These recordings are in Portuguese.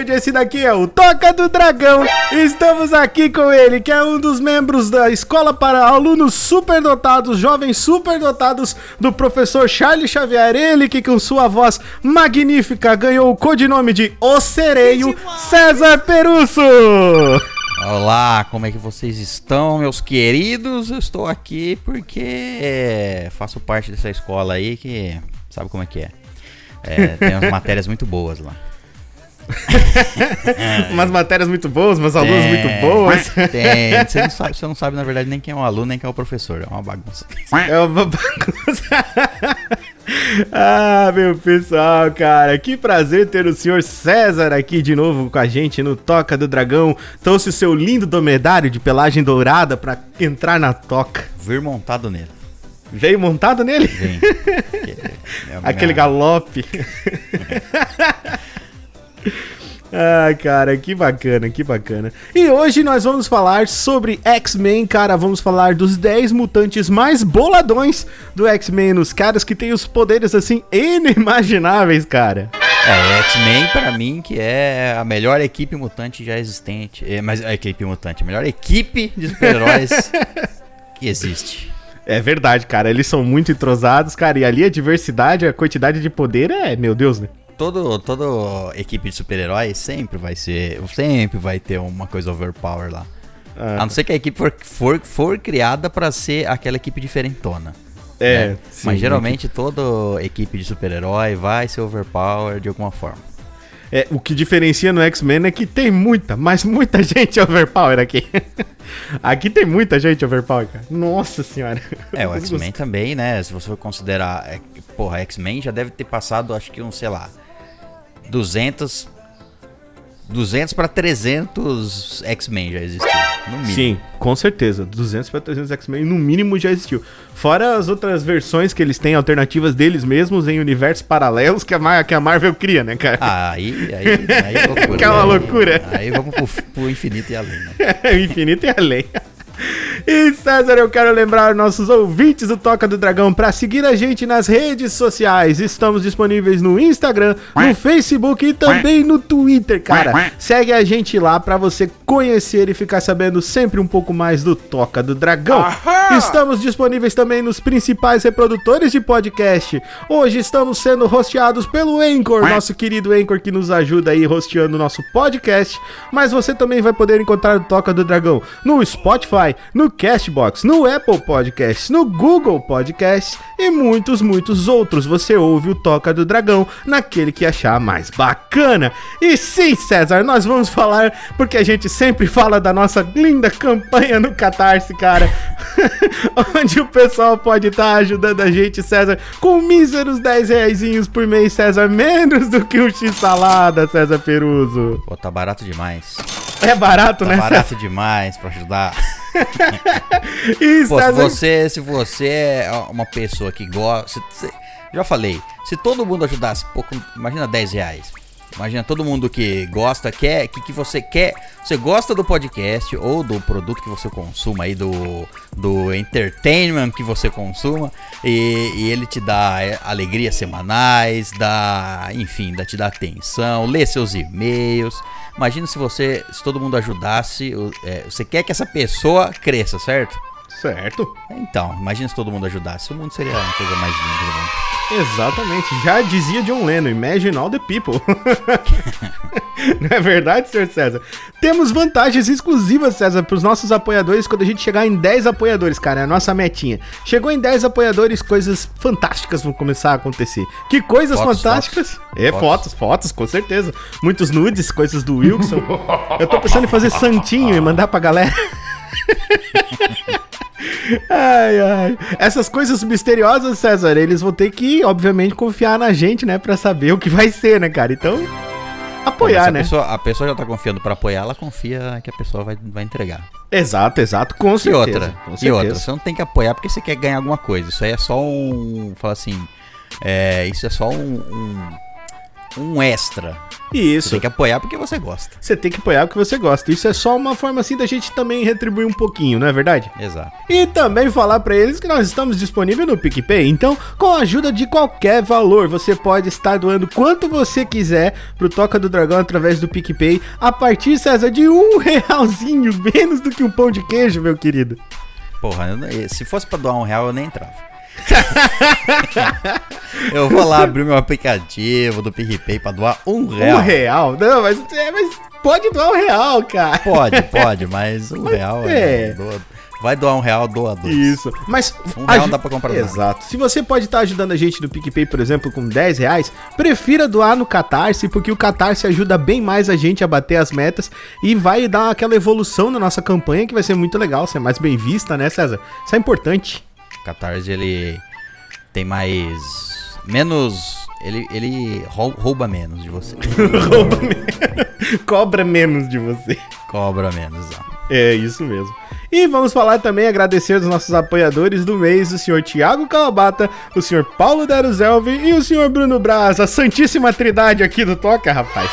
Fala galera, eu sou o Richard, esse daqui é o Toca do Dragão. Estamos aqui com ele, que é um dos membros da escola para alunos superdotados, jovens superdotados do professor Charles Xavier. Ele que com sua voz magnífica ganhou o codinome de O Sereio, César Perusso. Olá, como é que vocês estão, meus queridos? Eu estou aqui porque é, faço parte dessa escola aí que sabe como é que é. é tem umas matérias muito boas lá. umas matérias muito boas, umas alunos muito boas. Tem. Você não, sabe, você não sabe, na verdade, nem quem é o aluno, nem quem é o professor. É uma bagunça. É uma bagunça. ah, meu pessoal, cara, que prazer ter o senhor César aqui de novo com a gente no Toca do Dragão. Trouxe o seu lindo domedário de pelagem dourada para entrar na toca. Vir montado nele. Veio montado nele? Vem. É Aquele galope. Ah, cara, que bacana, que bacana. E hoje nós vamos falar sobre X-Men, cara. Vamos falar dos 10 mutantes mais boladões do X-Men, os caras que têm os poderes assim inimagináveis, cara. É, X-Men para mim que é a melhor equipe mutante já existente. É, mas a equipe mutante, a melhor equipe de super-heróis que existe. É verdade, cara. Eles são muito entrosados, cara. E ali a diversidade, a quantidade de poder é, meu Deus, né? Todo, toda equipe de super-heróis sempre vai ser. Sempre vai ter uma coisa overpower lá. Ah. A não ser que a equipe for, for, for criada para ser aquela equipe diferentona. É, né? sim, Mas geralmente toda equipe de super-herói vai ser overpower de alguma forma. É, o que diferencia no X-Men é que tem muita, mas muita gente overpower aqui. aqui tem muita gente overpower, cara. Nossa senhora. É, o X-Men também, né? Se você for considerar. É, porra, X-Men já deve ter passado, acho que um, sei lá, 200 200 para 300 X-Men já existiu, no mínimo. Sim, com certeza. 200 para 300 X-Men no mínimo já existiu. Fora as outras versões que eles têm, alternativas deles mesmos em universos paralelos que a, Mar que a Marvel cria, né, cara? Ah, aí, aí, aí é loucura. que é uma loucura. Aí vamos pro, pro infinito e além, né? infinito e além. E César, eu quero lembrar nossos ouvintes do Toca do Dragão para seguir a gente nas redes sociais. Estamos disponíveis no Instagram, no Facebook e também no Twitter, cara. Segue a gente lá para você conhecer e ficar sabendo sempre um pouco mais do Toca do Dragão. Estamos disponíveis também nos principais reprodutores de podcast. Hoje estamos sendo hosteados pelo Anchor, nosso querido Anchor que nos ajuda aí hosteando o nosso podcast. Mas você também vai poder encontrar o Toca do Dragão no Spotify, no Castbox, no Apple Podcasts, no Google Podcasts e muitos, muitos outros. Você ouve o Toca do Dragão naquele que achar mais bacana. E sim, César, nós vamos falar, porque a gente sempre fala da nossa linda campanha no Catarse, cara. onde o pessoal pode estar tá ajudando a gente, César, com míseros 10 reais por mês, César, menos do que um x-salada, César Peruso. Pô, tá barato demais. É barato, tá né? barato demais pra ajudar. Pô, se você, se você é uma pessoa que gosta. já falei, se todo mundo ajudasse, pouco, imagina 10 reais. Imagina todo mundo que gosta, quer, que, que você quer, você gosta do podcast ou do produto que você consuma aí, do, do entertainment que você consuma, e, e ele te dá é, alegrias semanais, dá, enfim, dá, te dá atenção, lê seus e-mails. Imagina se você, se todo mundo ajudasse, é, você quer que essa pessoa cresça, certo? Certo. Então, imagina se todo mundo ajudasse, o mundo seria a coisa mais linda do mundo. Exatamente, já dizia John Lennon, imagine all the people. Não é verdade, senhor César? Temos vantagens exclusivas, César, para os nossos apoiadores quando a gente chegar em 10 apoiadores, cara, é a nossa metinha. Chegou em 10 apoiadores, coisas fantásticas vão começar a acontecer. Que coisas fotos, fantásticas? Fotos. É, fotos. fotos, fotos, com certeza. Muitos nudes, coisas do Wilson. Eu tô pensando em fazer santinho e mandar pra galera. Ai, ai. Essas coisas misteriosas, César, eles vão ter que, obviamente, confiar na gente, né? Pra saber o que vai ser, né, cara? Então, apoiar, né? A pessoa, a pessoa já tá confiando pra apoiar, ela confia que a pessoa vai, vai entregar. Exato, exato, com certeza. E outra, com certeza. e outra, você não tem que apoiar porque você quer ganhar alguma coisa. Isso aí é só um. Fala assim. É, isso é só um, um, um extra. Isso. Você tem que apoiar porque você gosta. Você tem que apoiar porque você gosta. Isso é só uma forma assim da gente também retribuir um pouquinho, não é verdade? Exato. E também falar para eles que nós estamos disponíveis no PicPay. Então, com a ajuda de qualquer valor, você pode estar doando quanto você quiser pro Toca do Dragão através do PicPay. A partir, César, de um realzinho, menos do que um pão de queijo, meu querido. Porra, se fosse pra doar um real, eu nem entrava. eu vou lá abrir meu aplicativo do PicPay pra doar um real. Um real? Não, mas, é, mas pode doar um real, cara. Pode, pode, mas um real é. Vai doar um real, doa dois. Isso. Mas. Um real dá pra comprar Exato. Se você pode estar ajudando a gente no PicPay, por exemplo, com 10 reais, prefira doar no Catarse, porque o Catarse ajuda bem mais a gente a bater as metas e vai dar aquela evolução na nossa campanha que vai ser muito legal, ser mais bem vista, né, César? Isso é importante. Catarse ele tem mais. menos. Ele, ele rouba menos de você. rouba menos. Cobra menos de você. Cobra menos, ó. É, isso mesmo. E vamos falar também, agradecer os nossos apoiadores do mês, o senhor Tiago Calabata, o senhor Paulo Deruzelvi e o senhor Bruno Braz, a santíssima trindade aqui do Toca, rapaz.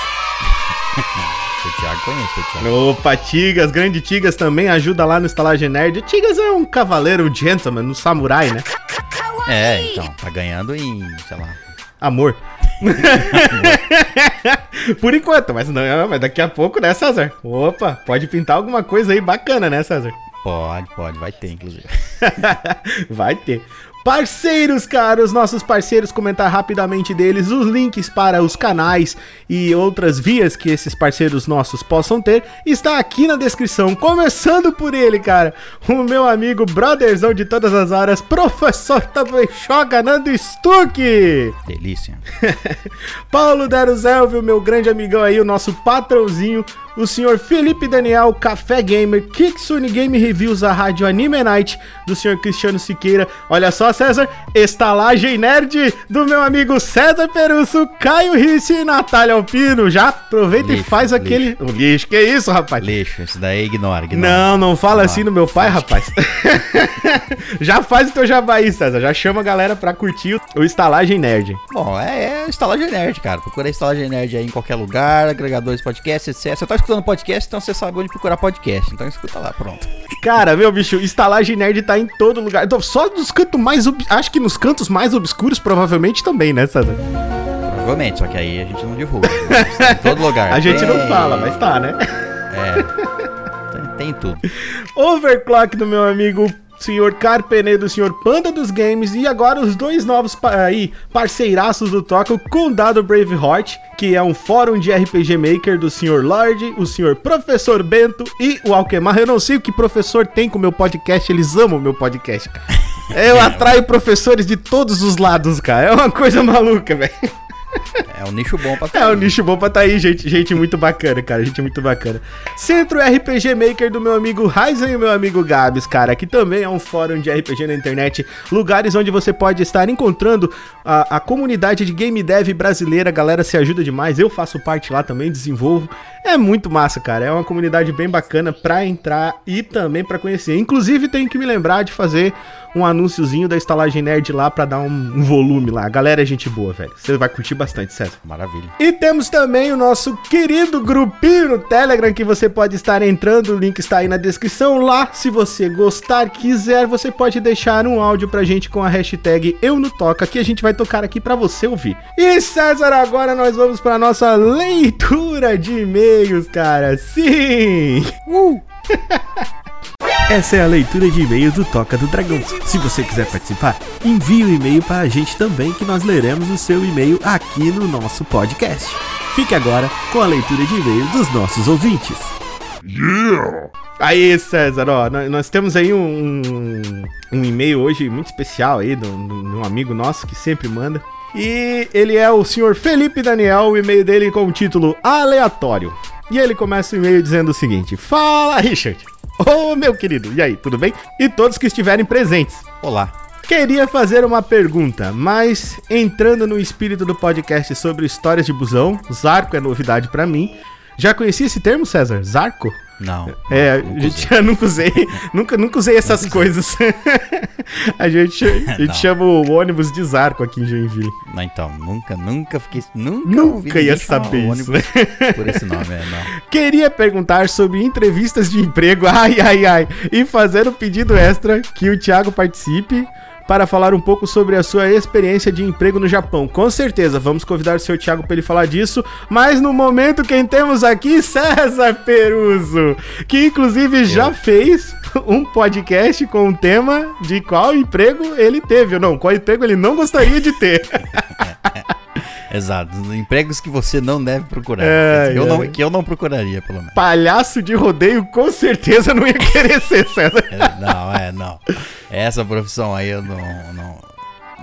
O Thiago conhece, o Thiago. Opa, Tigas, grande Tigas também ajuda lá no Estalagem Nerd. O Tigas é um cavaleiro, um gentleman, um samurai, né? É, então, tá ganhando em, sei lá. Amor. Por enquanto, mas não, mas daqui a pouco, né, César? Opa, pode pintar alguma coisa aí bacana, né, César? Pode, pode, vai ter, inclusive. vai ter. Parceiros, caros, nossos parceiros, comentar rapidamente deles os links para os canais e outras vias que esses parceiros nossos possam ter, está aqui na descrição. Começando por ele, cara, o meu amigo brotherzão de todas as áreas, professor Tabechoga Nando Stuck. Delícia. Paulo Deruzelvio, meu grande amigão aí, o nosso patrãozinho, o senhor Felipe Daniel, Café Gamer, Kitsune Game Reviews, a Rádio Anime Night, do senhor Cristiano Siqueira. Olha só, César, estalagem nerd do meu amigo César Perusso, Caio Risse e Natália Alpino. Já aproveita lixo, e faz aquele. Lixo. O lixo, que isso, rapaz? Lixo, isso daí ignora, ignora. Não, não fala assim no meu pai, rapaz. já faz o teu jabaí, César. Já chama a galera pra curtir o Estalagem Nerd. Bom, é, é Estalagem Nerd, cara. Procura Estalagem Nerd aí em qualquer lugar, agregadores podcast, etc. Você tá escutando podcast, então você sabe onde procurar podcast. Então escuta lá, pronto. Cara, meu bicho, estalagem nerd tá em todo lugar. Então, só dos cantos mais. Acho que nos cantos mais obscuros, provavelmente também, né, César? Provavelmente, só que aí a gente não divulga. Tá em todo lugar. a gente tem... não fala, mas tá, né? É. Tem, tem tudo. Overclock do meu amigo senhor Carpene do senhor Panda dos Games e agora os dois novos aí parceiraços do Toca, o Condado Braveheart, que é um fórum de RPG Maker do senhor Lorde, o senhor Professor Bento e o Alquemar. Eu não sei o que professor tem com o meu podcast, eles amam o meu podcast, cara. Eu atraio professores de todos os lados, cara. É uma coisa maluca, velho. É um nicho bom pra tá É um nicho bom pra tá aí, gente. Gente muito bacana, cara. Gente muito bacana. Centro RPG Maker do meu amigo Ryzen e meu amigo Gabs, cara, que também é um fórum de RPG na internet. Lugares onde você pode estar encontrando a, a comunidade de game dev brasileira. A galera se ajuda demais. Eu faço parte lá também, desenvolvo. É muito massa, cara. É uma comunidade bem bacana pra entrar e também pra conhecer. Inclusive, tenho que me lembrar de fazer um anúnciozinho da estalagem nerd lá pra dar um, um volume lá. A galera é gente boa, velho. Você vai curtir bastante, César. Maravilha. E temos também o nosso querido grupinho no Telegram que você pode estar entrando. O link está aí na descrição. Lá, se você gostar, quiser, você pode deixar um áudio pra gente com a hashtag Eu no Toca, que a gente vai tocar aqui pra você ouvir. E César, agora nós vamos pra nossa leitura de e-mail e-mails, cara. Sim! Uh! Essa é a leitura de e-mails do Toca do Dragão. Se você quiser participar, envie o um e-mail para a gente também, que nós leremos o seu e-mail aqui no nosso podcast. Fique agora com a leitura de e-mails dos nossos ouvintes. Yeah! Aí, César, ó, nós temos aí um, um e-mail hoje muito especial aí de um amigo nosso que sempre manda. E ele é o senhor Felipe Daniel, o e-mail dele com o título Aleatório. E ele começa o e-mail dizendo o seguinte: Fala, Richard! Ô, oh, meu querido, e aí, tudo bem? E todos que estiverem presentes. Olá. Queria fazer uma pergunta, mas entrando no espírito do podcast sobre histórias de busão, Zarco é novidade para mim. Já conhecia esse termo, César? Zarco? Não. É, a gente usei. nunca usei. nunca, nunca usei essas nunca coisas. a gente, a gente chama o ônibus de Zarco aqui em Joinville. Não, então, nunca, nunca fiquei. Nunca, nunca ia saber isso. Por esse nome, é, não. Queria perguntar sobre entrevistas de emprego. Ai, ai, ai. E fazer um pedido extra que o Thiago participe para falar um pouco sobre a sua experiência de emprego no Japão. Com certeza, vamos convidar o seu Thiago para ele falar disso, mas no momento quem temos aqui, César Peruso, que inclusive já fez um podcast com o tema de qual emprego ele teve, ou não, qual emprego ele não gostaria de ter. Exato. Empregos que você não deve procurar. É, dizer, eu não, que eu não procuraria, pelo menos. Palhaço de rodeio, com certeza não ia querer ser, César. É, não, é, não. Essa profissão aí eu não, não,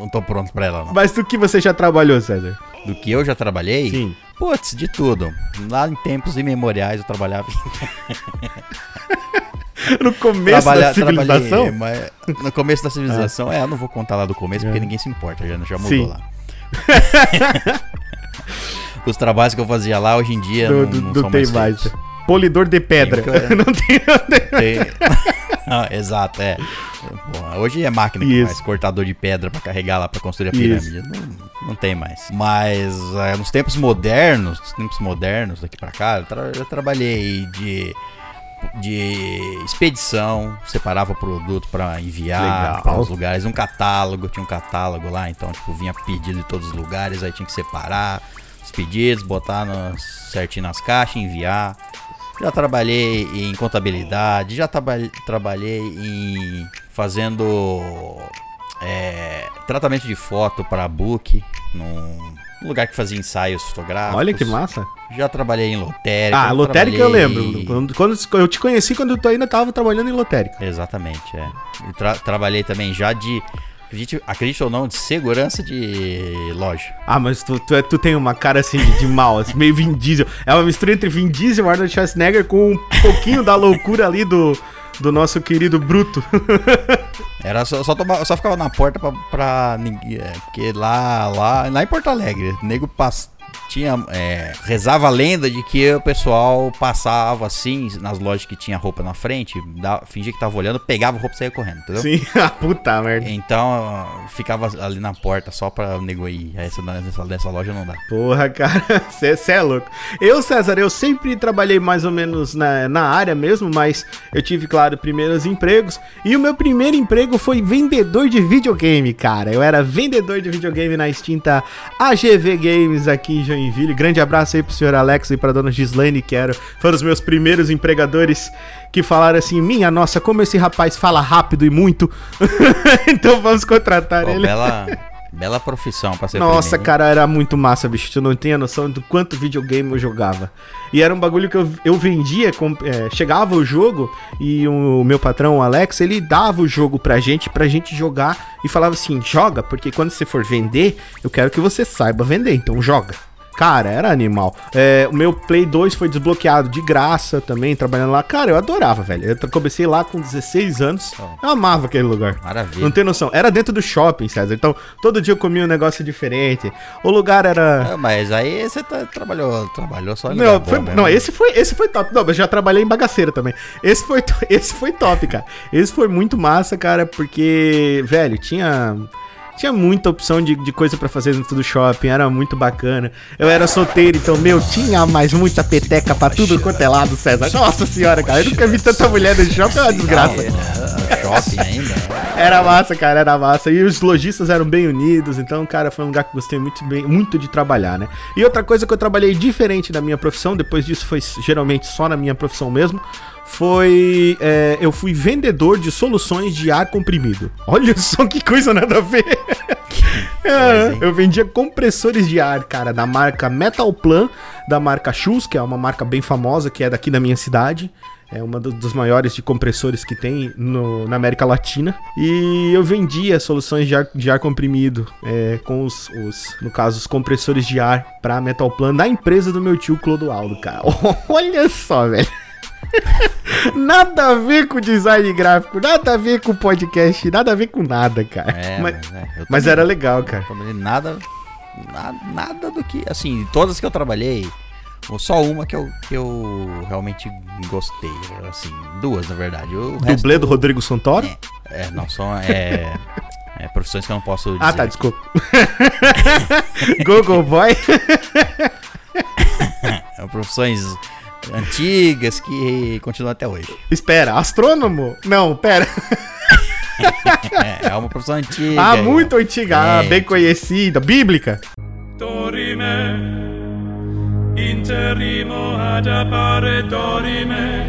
não tô pronto pra ela, não. Mas do que você já trabalhou, César? Do que eu já trabalhei? Sim. Putz, de tudo. Lá em tempos imemoriais eu trabalhava. no começo Trabalha, da civilização? Mas no começo da civilização, ah. é, eu não vou contar lá do começo, é. porque ninguém se importa, já, já mudou Sim. lá. Os trabalhos que eu fazia lá hoje em dia do, não, não, não tem mais. mais. Polidor de pedra. Tem, não tem. tem... ah, exato, é. hoje é máquina que Isso. faz cortador de pedra para carregar lá para construir a pirâmide. Não, não, tem mais. Mas é, nos tempos modernos, nos tempos modernos daqui para cá, eu, tra eu trabalhei de de expedição, separava produto para enviar para os lugares, um catálogo, tinha um catálogo lá, então tipo vinha pedido de todos os lugares, aí tinha que separar os pedidos, botar no, certinho nas caixas, enviar. Já trabalhei em contabilidade, já traba trabalhei em fazendo é, tratamento de foto para book num lugar que fazia ensaios fotográficos. Olha que massa. Já trabalhei em lotérica. Ah, lotérica trabalhei... eu lembro. Quando, quando, eu te conheci quando tu ainda estava trabalhando em lotérica. Exatamente, é. Tra trabalhei também já de acredite, acredite ou não, de segurança de loja. Ah, mas tu, tu, é, tu tem uma cara assim de mal, assim, meio Vin Diesel. É uma mistura entre Vin Diesel e Arnold Schwarzenegger com um pouquinho da loucura ali do, do nosso querido Bruto. Era só, só, só ficava na porta pra, pra ninguém. É, porque lá, lá, lá em Porto Alegre, nego passa tinha é, rezava a lenda de que o pessoal passava assim nas lojas que tinha roupa na frente, da, fingia que tava olhando, pegava a roupa e saía correndo, entendeu? Sim, a puta merda. Então ficava ali na porta só pra nego ir. Essa, nessa, nessa loja não dá. Porra, cara, você é louco. Eu, César, eu sempre trabalhei mais ou menos na, na área mesmo, mas eu tive, claro, primeiros empregos. E o meu primeiro emprego foi vendedor de videogame, cara. Eu era vendedor de videogame na extinta AGV Games aqui em Joinville. Grande abraço aí pro senhor Alex e pra dona Gislaine, que era, foram os meus primeiros empregadores que falaram assim: minha nossa, como esse rapaz fala rápido e muito. então vamos contratar Pô, ele. Bela, bela profissão pra ser Nossa, primeiro. cara, era muito massa, bicho. Tu não tinha noção do quanto videogame eu jogava. E era um bagulho que eu, eu vendia, com, é, chegava o jogo e o, o meu patrão, o Alex, ele dava o jogo pra gente, pra gente jogar e falava assim: joga, porque quando você for vender, eu quero que você saiba vender, então joga. Cara, era animal. É, o meu Play 2 foi desbloqueado de graça também, trabalhando lá. Cara, eu adorava, velho. Eu comecei lá com 16 anos. Eu amava aquele lugar. Maravilha. Não tem noção. Era dentro do shopping, César. Então, todo dia eu comia um negócio diferente. O lugar era. É, mas aí você tá, trabalhou, trabalhou só em Não, foi, não esse, foi, esse foi top. Não, mas já trabalhei em bagaceira também. Esse foi, esse foi top, cara. Esse foi muito massa, cara, porque, velho, tinha tinha muita opção de, de coisa para fazer dentro do shopping, era muito bacana. Eu era solteiro, então, meu, tinha mais muita peteca pra tudo quanto é lado, César. Nossa senhora, cara, eu nunca vi tanta mulher no shopping, é uma desgraça. É, shopping ainda. Era massa, cara, era massa. E os lojistas eram bem unidos, então, cara, foi um lugar que eu gostei muito, bem, muito de trabalhar, né? E outra coisa que eu trabalhei diferente da minha profissão, depois disso foi geralmente só na minha profissão mesmo, foi. É, eu fui vendedor de soluções de ar comprimido. Olha só que coisa nada a ver. É, eu vendia compressores de ar, cara, da marca Metalplan, da marca Shoes, que é uma marca bem famosa, que é daqui da minha cidade. É uma do, dos maiores de compressores que tem no, na América Latina. E eu vendia soluções de ar, de ar comprimido é, com os, os, no caso, os compressores de ar pra Metalplan da empresa do meu tio Clodoaldo, cara. Olha só, velho. Nada a ver com design gráfico, nada a ver com podcast, nada a ver com nada, cara. É, mas, é, mas era legal, cara. Nada, nada, nada do que. Assim, todas que eu trabalhei, Só uma que eu, que eu realmente gostei, assim, duas na verdade. O Dublê do Rodrigo Santoro? É, é não, são é, é, profissões que eu não posso dizer. Ah, tá, desculpa. Google Boy? profissões antigas que continuam até hoje. Espera, astrônomo? Não, pera. é, é uma profissão antiga. Ah, muito antiga, ah, bem conhecida, bíblica. Dorime, interimo ad appare dorime,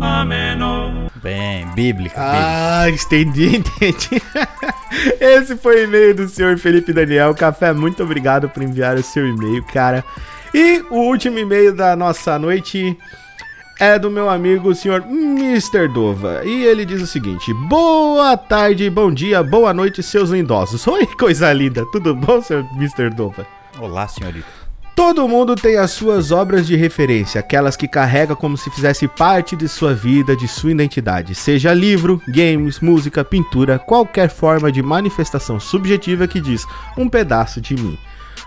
ameno. Bem, bíblica. Ah, entendi, entendi. Esse foi o e-mail do senhor Felipe Daniel. Café, muito obrigado por enviar o seu e-mail, cara. E o último e-mail da nossa noite é do meu amigo o senhor Mr. Dova. E ele diz o seguinte: Boa tarde, bom dia, boa noite, seus lindosos. Oi, coisa linda. Tudo bom, senhor Mr. Dova? Olá, senhorita. Todo mundo tem as suas obras de referência, aquelas que carrega como se fizesse parte de sua vida, de sua identidade, seja livro, games, música, pintura, qualquer forma de manifestação subjetiva que diz um pedaço de mim.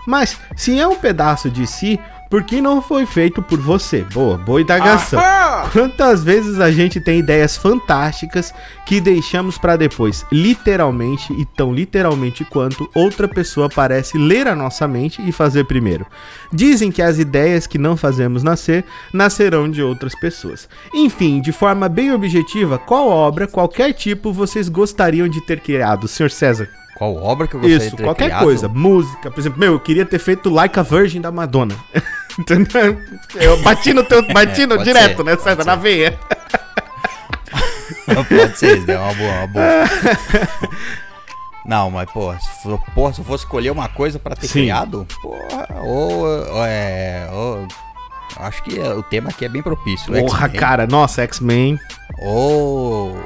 Mas se é um pedaço de si, por que não foi feito por você? Boa, boa indagação. Ahá! Quantas vezes a gente tem ideias fantásticas que deixamos para depois, literalmente e tão literalmente quanto outra pessoa parece ler a nossa mente e fazer primeiro. Dizem que as ideias que não fazemos nascer nascerão de outras pessoas. Enfim, de forma bem objetiva, qual obra, qualquer tipo, vocês gostariam de ter criado, Sr. César? Qual obra que eu gostaria Isso, de ter qualquer criado? coisa. Música, por exemplo, meu, eu queria ter feito Like a Virgin da Madonna. Entendeu? Eu bati no teu, bati no é, direto, ser, né, César, na veia. pode ser, é uma boa, uma boa. Não, mas, pô, se, for, porra, se eu fosse escolher uma coisa pra ter Sim. criado, porra, ou, ou é. Ou, acho que o tema aqui é bem propício. Porra, cara, nossa, X-Men. Ou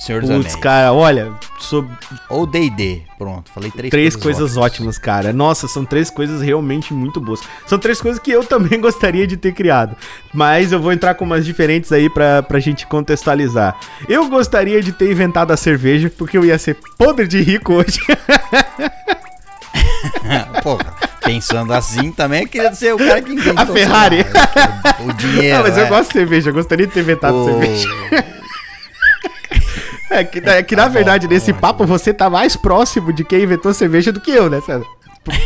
Senhor dos Putz, cara, olha. Sou... Ou D&D. Pronto, falei três, três coisas, coisas ótimas. ótimas, cara. Nossa, são três coisas realmente muito boas. São três coisas que eu também gostaria de ter criado. Mas eu vou entrar com umas diferentes aí pra, pra gente contextualizar. Eu gostaria de ter inventado a cerveja, porque eu ia ser podre de rico hoje. Pô, pensando assim também, eu queria ser o cara que inventou. A Ferrari. Lá, o, dinheiro. Não, mas é. eu gosto de cerveja, eu gostaria de ter inventado o... cerveja. É que, é que na verdade, nesse papo, você tá mais próximo de quem inventou cerveja do que eu, né, César?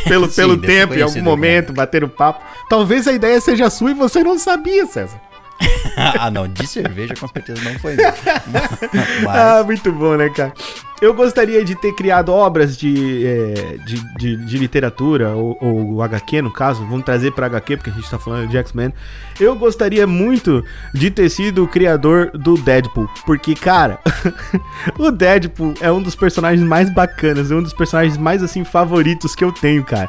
Pelo, Sim, pelo tempo, em algum momento, bater o papo. Talvez a ideia seja sua e você não sabia, César. ah, não, de cerveja com certeza não foi. Mas... Ah, muito bom, né, cara? Eu gostaria de ter criado obras de, é, de, de, de, literatura, ou, ou HQ, no caso, vamos trazer para HQ, porque a gente tá falando de X-Men. Eu gostaria muito de ter sido o criador do Deadpool, porque, cara, o Deadpool é um dos personagens mais bacanas, é um dos personagens mais, assim, favoritos que eu tenho, cara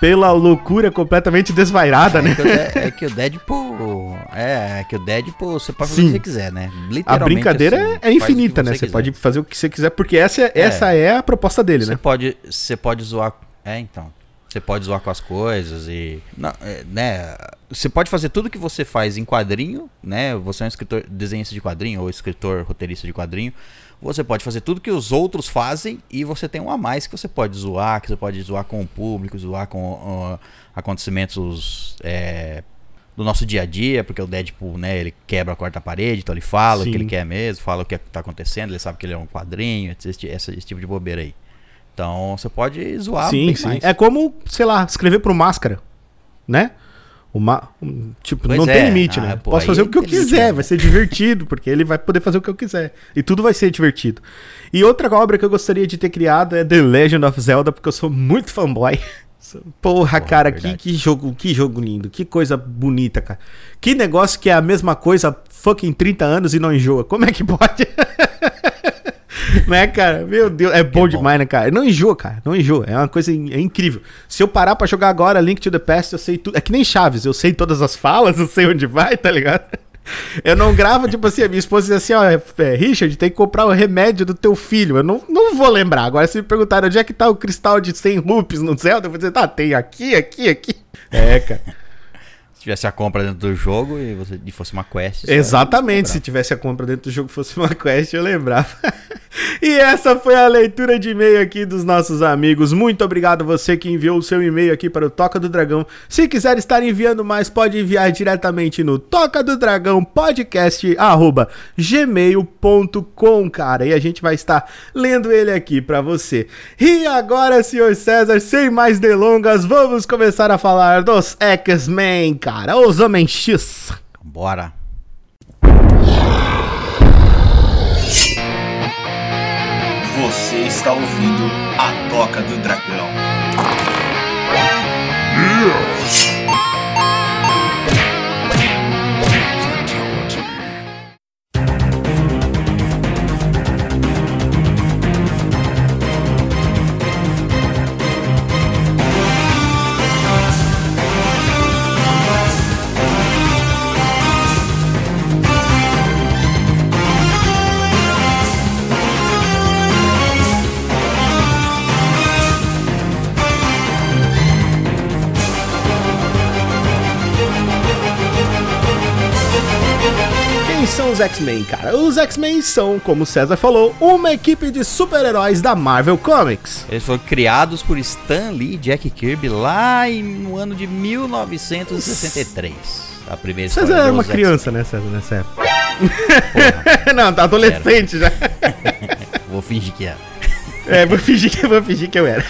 pela loucura completamente desvairada, é né? É que o Deadpool. É, é que o Deadpool você pode fazer Sim. o que você quiser, né? Literalmente. A brincadeira assim, é infinita, né? Você quiser. pode fazer o que você quiser, porque essa é, essa é a proposta dele, você né? Pode, você pode zoar. É, então. Você pode zoar com as coisas e. Não, é, né? Você pode fazer tudo que você faz em quadrinho, né? Você é um escritor, desenhista de quadrinho ou escritor roteirista de quadrinho. Você pode fazer tudo que os outros fazem e você tem um a mais que você pode zoar, que você pode zoar com o público, zoar com uh, acontecimentos é, do nosso dia a dia, porque o Deadpool, né, ele quebra a quarta parede, então ele fala Sim. o que ele quer mesmo, fala o que está acontecendo, ele sabe que ele é um quadrinho, esse, esse, esse tipo de bobeira aí. Então você pode zoar sim, sim. Mais. É como, sei lá, escrever pro máscara, né? Uma, um, tipo, pois não é. tem limite, né? ah, né? Pô, Posso fazer o que eu quiser, vai ser divertido, porque ele vai poder fazer o que eu quiser. E tudo vai ser divertido. E outra obra que eu gostaria de ter criado é The Legend of Zelda, porque eu sou muito fanboy. Porra, cara, que, que jogo, que jogo lindo, que coisa bonita, cara. Que negócio que é a mesma coisa fucking 30 anos e não enjoa. Como é que pode? né, cara? Meu Deus, é bom, é bom demais, né, cara? Não enjoa, cara. Não enjoa. É uma coisa in é incrível. Se eu parar pra jogar agora Link to the Past, eu sei tudo. É que nem Chaves, eu sei todas as falas, eu sei onde vai, tá ligado? Eu não gravo, tipo assim, a minha esposa diz assim, ó, é, Richard, tem que comprar o remédio do teu filho. Eu não, não vou lembrar. Agora, se me perguntarem onde é que tá o cristal de 100 loops no Zelda, eu vou dizer, tá, tem aqui, aqui, aqui. É, cara tivesse a compra dentro do jogo e, você, e fosse uma quest. Exatamente, se tivesse a compra dentro do jogo e fosse uma quest, eu lembrava. E essa foi a leitura de e-mail aqui dos nossos amigos. Muito obrigado você que enviou o seu e-mail aqui para o Toca do Dragão. Se quiser estar enviando mais, pode enviar diretamente no toca do dragão podcast gmail.com, cara. E a gente vai estar lendo ele aqui para você. E agora, senhor César, sem mais delongas, vamos começar a falar dos X-Men, cara. Os Homens X. Bora. Você está ouvindo a Toca do Dragão. São os X-Men, cara? Os X-Men são, como o César falou, uma equipe de super-heróis da Marvel Comics. Eles foram criados por Stan Lee e Jack Kirby lá em, no ano de 1963. A primeira César era uma criança, né, César, nessa época? Não, tá adolescente era. já. Vou fingir que era. É, vou fingir, que, vou fingir que eu era.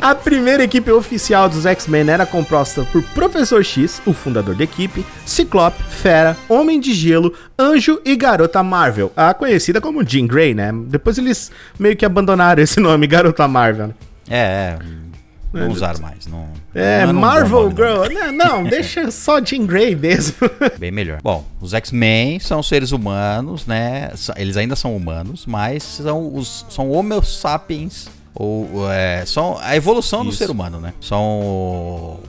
A primeira equipe oficial dos X-Men era composta por Professor X, o fundador da equipe, Ciclope, Fera, Homem de Gelo, Anjo e Garota Marvel, a conhecida como Jean Grey, né? Depois eles meio que abandonaram esse nome, Garota Marvel. Né? É, é. Não usaram mais. Não, é, não Marvel Girl. Não, não deixa só Jean Grey mesmo. Bem melhor. Bom, os X-Men são seres humanos, né? Eles ainda são humanos, mas são os são Homo sapiens ou é, são a evolução Isso. do ser humano, né? São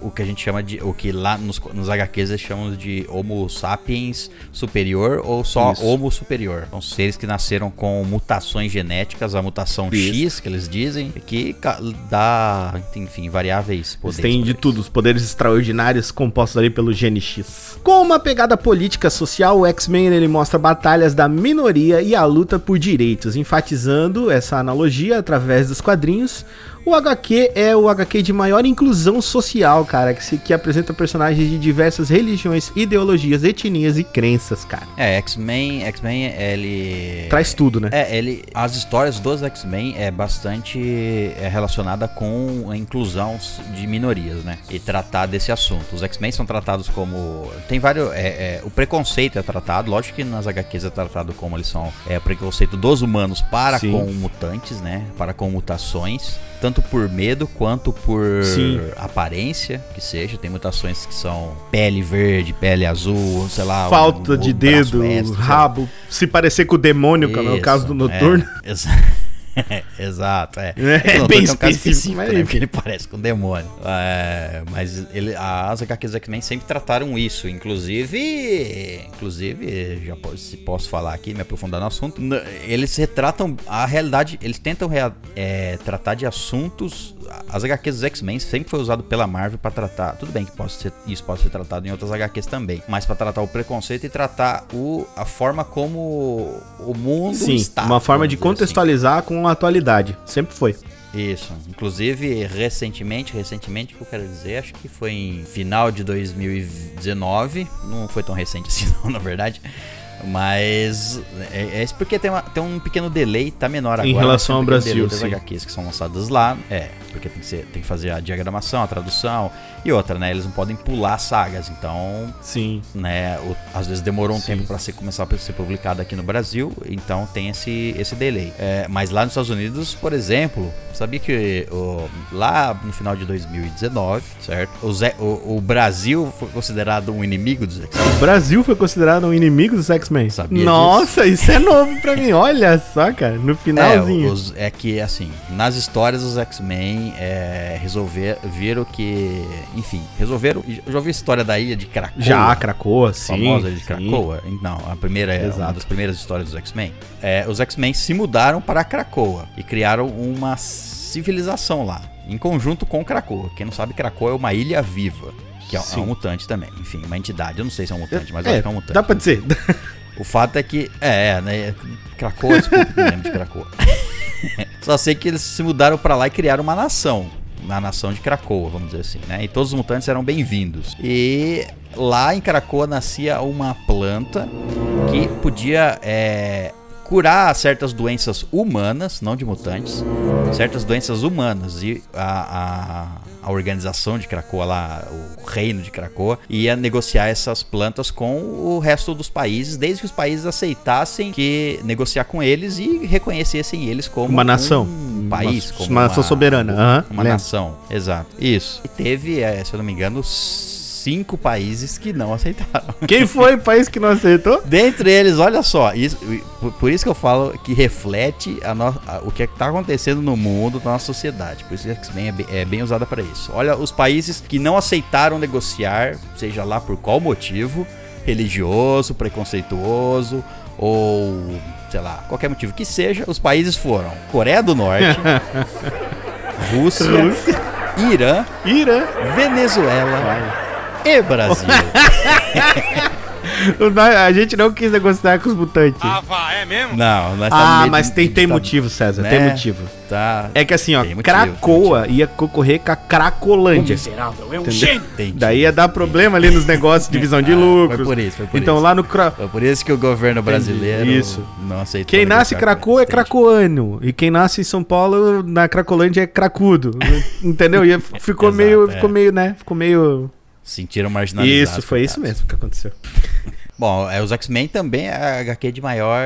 o, que a gente chama de. O que lá nos, nos HQs chamamos de Homo sapiens superior ou só Isso. Homo superior. São seres que nasceram com mutações genéticas, a mutação Isso. X que eles dizem, que dá, enfim, variáveis poderes. Eles têm de tudo, os poderes extraordinários compostos ali pelo gene X. Com uma pegada política social, o X-Men ele mostra batalhas da minoria e a luta por direitos, enfatizando essa analogia através dos quadrinhos quadrinhos o HQ é o HQ de maior inclusão social, cara, que, se, que apresenta personagens de diversas religiões, ideologias, etnias e crenças, cara. É, X-Men, X-Men, ele traz tudo, né? É, ele as histórias dos X-Men é bastante é, relacionada com a inclusão de minorias, né? E tratar desse assunto. Os X-Men são tratados como tem vários é, é, o preconceito é tratado, lógico que nas HQs é tratado como eles são é o preconceito dos humanos para Sim. com mutantes, né? Para com mutações tanto por medo quanto por Sim. aparência, que seja. Tem mutações que são pele verde, pele azul, sei lá. Falta um, de dedo, extra, rabo, se parecer com o demônio, Isso, como é o caso do Noturno. É, exato. exato, é. É, é bem um específico, mas... né, ele parece com um demônio. É, mas ele, as HQs X-Men sempre trataram isso, inclusive, inclusive, já posso, se posso falar aqui, me aprofundar no assunto, eles retratam a realidade, eles tentam rea, é, tratar de assuntos as HQs dos X-Men sempre foi usado pela Marvel para tratar. Tudo bem que ser, isso pode ser tratado em outras HQs também, mas para tratar o preconceito e tratar o, a forma como o mundo Sim, está. Uma forma de assim. contextualizar assim. com a atualidade. Sempre foi. Isso. Inclusive, recentemente, recentemente, o que eu quero dizer, acho que foi em final de 2019. Não foi tão recente assim, não, na verdade. Mas é, é isso porque tem, uma, tem um pequeno delay, tá menor agora. Em relação um ao Brasil, das HQs que são lançadas lá. É, porque tem que, ser, tem que fazer a diagramação, a tradução e outra, né? Eles não podem pular sagas, então. Sim. Né? O, às vezes demorou um Sim. tempo para começar a ser publicado aqui no Brasil, então tem esse, esse delay. É, mas lá nos Estados Unidos, por exemplo, sabia que o, lá no final de 2019, certo? O, Zé, o, o, Brasil foi considerado um inimigo dos X-Men. O Brasil foi considerado um inimigo dos X-Men. Nossa, disso? isso é novo pra mim. Olha só, cara, no finalzinho. É, os, é que, assim, nas histórias dos X-Men é, resolver, viram que enfim, resolveram. Já ouviu a história da ilha de Krakoa? Já, Krakoa, sim. famosa ilha de Krakoa? Sim. Não, a primeira é uma das primeiras histórias dos X-Men. É, os X-Men se mudaram para Krakoa e criaram uma civilização lá, em conjunto com Krakoa. Quem não sabe, Krakoa é uma ilha viva. Que é, é um mutante também. Enfim, uma entidade. Eu não sei se é um mutante, mas é, acho que é um mutante. Dá pra dizer. O fato é que. É, é né? Krakoa, desculpa, não lembro de Krakoa. Só sei que eles se mudaram para lá e criaram uma nação. Na nação de Krakoa, vamos dizer assim, né? E todos os mutantes eram bem-vindos. E lá em Krakoa nascia uma planta que podia é, curar certas doenças humanas, não de mutantes, certas doenças humanas. E a, a, a, organização de Krakoa lá, o reino de Krakoa, ia negociar essas plantas com o resto dos países, desde que os países aceitassem que negociar com eles e reconhecessem eles como uma nação. Um país, uma, como uma nação soberana. Uhum, uma nação, exato. Isso. E teve, é, se eu não me engano, cinco países que não aceitaram. Quem foi o país que não aceitou? Dentre eles, olha só, isso, por isso que eu falo que reflete a no, a, o que é está acontecendo no mundo, na nossa sociedade. Por isso que X-Men é, bem, é bem usada para isso. Olha os países que não aceitaram negociar, seja lá por qual motivo, religioso, preconceituoso ou sei lá, qualquer motivo que seja, os países foram Coreia do Norte, Rússia, Rússia, Irã, Irã, Venezuela, Vai e Brasil. a gente não quis negociar com os mutantes. Ah, vá, é mesmo? Não, nós tá Ah, mas tem, tem tá, motivo, César, né? tem motivo. Tá. É que assim, ó, motivo, Cracoa ia concorrer com a Cracolândia. Miserável é um gênio. Daí ia dar problema ali nos negócios de divisão de ah, lucros. Foi por isso, foi por então isso. lá no Cra... Foi por isso que o governo brasileiro isso. não aceitou. Quem nasce Cracoa é cracoano. E quem nasce em São Paulo, na Cracolândia é cracudo. Entendeu? E ficou Exato, meio, é. ficou meio, né? Ficou meio sentiram marginalizados. Isso, foi isso mesmo que aconteceu. Bom, é, os X-Men também é a HQ de maior.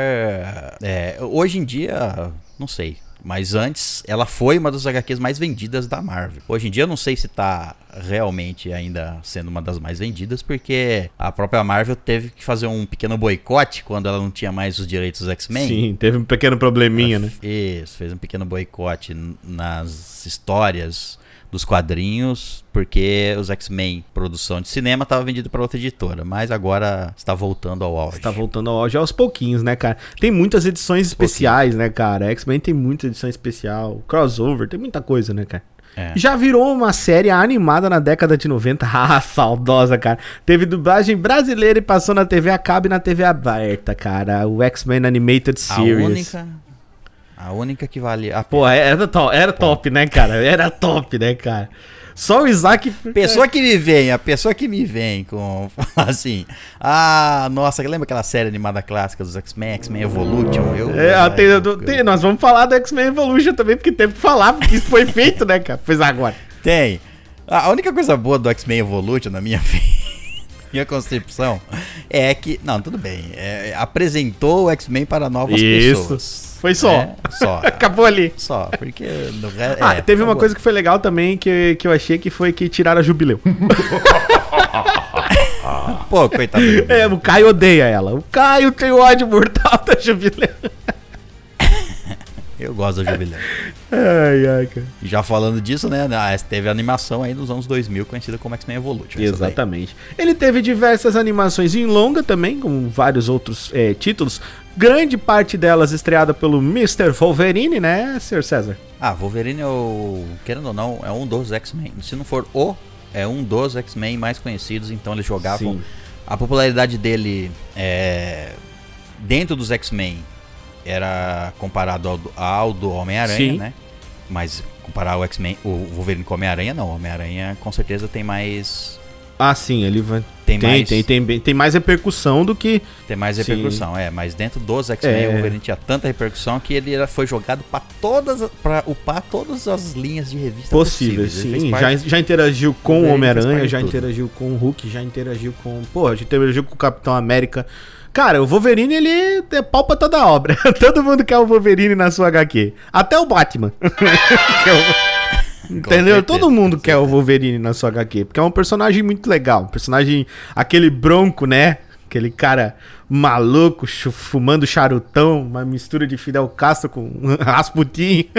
É, hoje em dia, não sei. Mas antes, ela foi uma das HQs mais vendidas da Marvel. Hoje em dia, eu não sei se tá realmente ainda sendo uma das mais vendidas, porque a própria Marvel teve que fazer um pequeno boicote quando ela não tinha mais os direitos dos X-Men. Sim, teve um pequeno probleminha, ela, né? Isso, fez um pequeno boicote nas histórias dos quadrinhos, porque os X-Men produção de cinema estava vendido para outra editora, mas agora está voltando ao auge. Está voltando ao auge aos pouquinhos, né, cara? Tem muitas edições especiais, né, cara? X-Men tem muita edição especial, crossover, tem muita coisa, né, cara? É. Já virou uma série animada na década de 90. Ah, saudosa, cara. Teve dublagem brasileira e passou na TV a cabo e na TV aberta, cara. O X-Men Animated Series. A única, a única que vale a Pô, era, top, era top, né, cara? Era top, né, cara? Só o Isaac. Pessoa que me vem, a pessoa que me vem com. Assim. Ah, nossa, lembra aquela série animada clássica dos X-Men, X-Men Evolution? Eu, é, tem, eu, tem, nós vamos falar do X-Men Evolution também, porque tem que falar, porque isso foi feito, né, cara? Pois agora. Tem. A única coisa boa do X-Men Evolution, na minha minha concepção, é que. Não, tudo bem. É, apresentou o X-Men para novas Isso. pessoas. Foi só. É, só. Acabou ali. Só, porque. No, é, ah, teve acabou. uma coisa que foi legal também que, que eu achei que foi que tiraram a Jubileu. Pô, coitado. É, o Caio odeia ela. O Caio tem ódio mortal da Jubileu. Eu gosto da Jubileu. Ai, ai, cara. Já falando disso, né? Teve animação aí nos anos 2000 conhecida como X-Men Evolution. Exatamente. Ele teve diversas animações em longa também, com vários outros é, títulos. Grande parte delas estreada pelo Mr. Wolverine, né, Sr. César? Ah, Wolverine é o. Querendo ou não, é um dos X-Men. Se não for o, é um dos X-Men mais conhecidos, então eles jogavam. Sim. A popularidade dele é, dentro dos X-Men era comparado ao, ao do Homem-Aranha, né? Mas comparar o X-Men, o Wolverine com o Homem-Aranha, não. O Homem-Aranha com certeza tem mais ah, sim, ele vai. Tem, tem, mais... tem, tem, tem mais repercussão do que. Tem mais repercussão, sim. é. Mas dentro dos X-Men, é... o Wolverine tinha tanta repercussão que ele foi jogado para todas. para upar todas as linhas de revista possíveis. Sim, parte... já, já interagiu com o Homem-Aranha, já interagiu com o Hulk, já interagiu com. Porra, já interagiu com o Capitão América. Cara, o Wolverine, ele é pau pra toda obra. Todo mundo quer o Wolverine na sua HQ. Até o Batman. que é o... Entendeu? Todo mundo quer o Wolverine na sua HQ, porque é um personagem muito legal. Um personagem, aquele bronco, né? Aquele cara maluco, fumando charutão, uma mistura de Fidel Castro com Rasputin.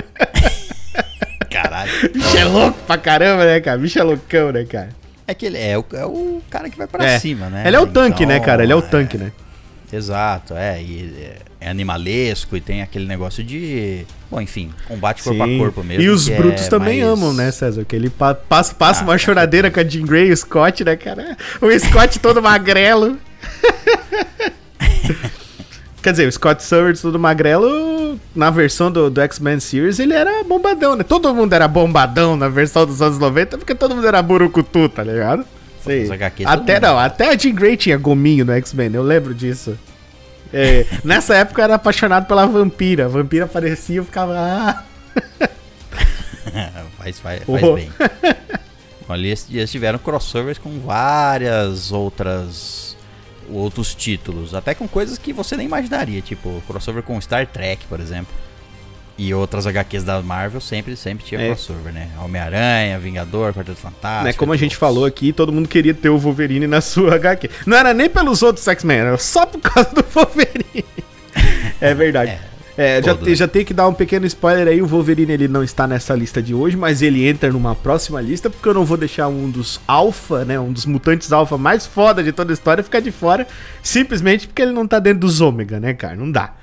Caralho. Bicho é louco pra caramba, né, cara? Bicho é loucão, né, cara? É que ele é o, é o cara que vai pra é. cima, né? Ele é o tanque, né, então, cara? Ele é o tanque, é... né? Exato, é. E é animalesco e tem aquele negócio de. Bom, enfim, combate corpo Sim. a corpo mesmo. E os brutos é também mais... amam, né, César? Que ele pa passa, passa ah, uma choradeira com a Jean Grey e o Scott, né, cara? O Scott todo magrelo. Quer dizer, o Scott Summers todo magrelo na versão do, do X-Men Series, ele era bombadão, né? Todo mundo era bombadão na versão dos anos 90, porque todo mundo era burucutu, tá ligado? Sei. Até não, até a Jean Grey tinha gominho no X-Men, eu lembro disso. É, nessa época eu era apaixonado pela vampira. A vampira aparecia e eu ficava. Ah. faz faz, faz oh. bem. Ali eles tiveram crossovers com várias outras outros títulos, até com coisas que você nem imaginaria, tipo crossover com Star Trek, por exemplo. E outras HQs da Marvel sempre, sempre tinha é. crossover, né? Homem-Aranha, Vingador, Quarteto Fantástico. Né, como a gente falou aqui, todo mundo queria ter o Wolverine na sua HQ. Não era nem pelos outros X-Men, era só por causa do Wolverine. é verdade. É. É, já, te, já tem que dar um pequeno spoiler aí, o Wolverine ele não está nessa lista de hoje, mas ele entra numa próxima lista, porque eu não vou deixar um dos alfa, né, um dos mutantes alfa mais foda de toda a história ficar de fora, simplesmente porque ele não tá dentro dos ômega, né, cara? Não dá.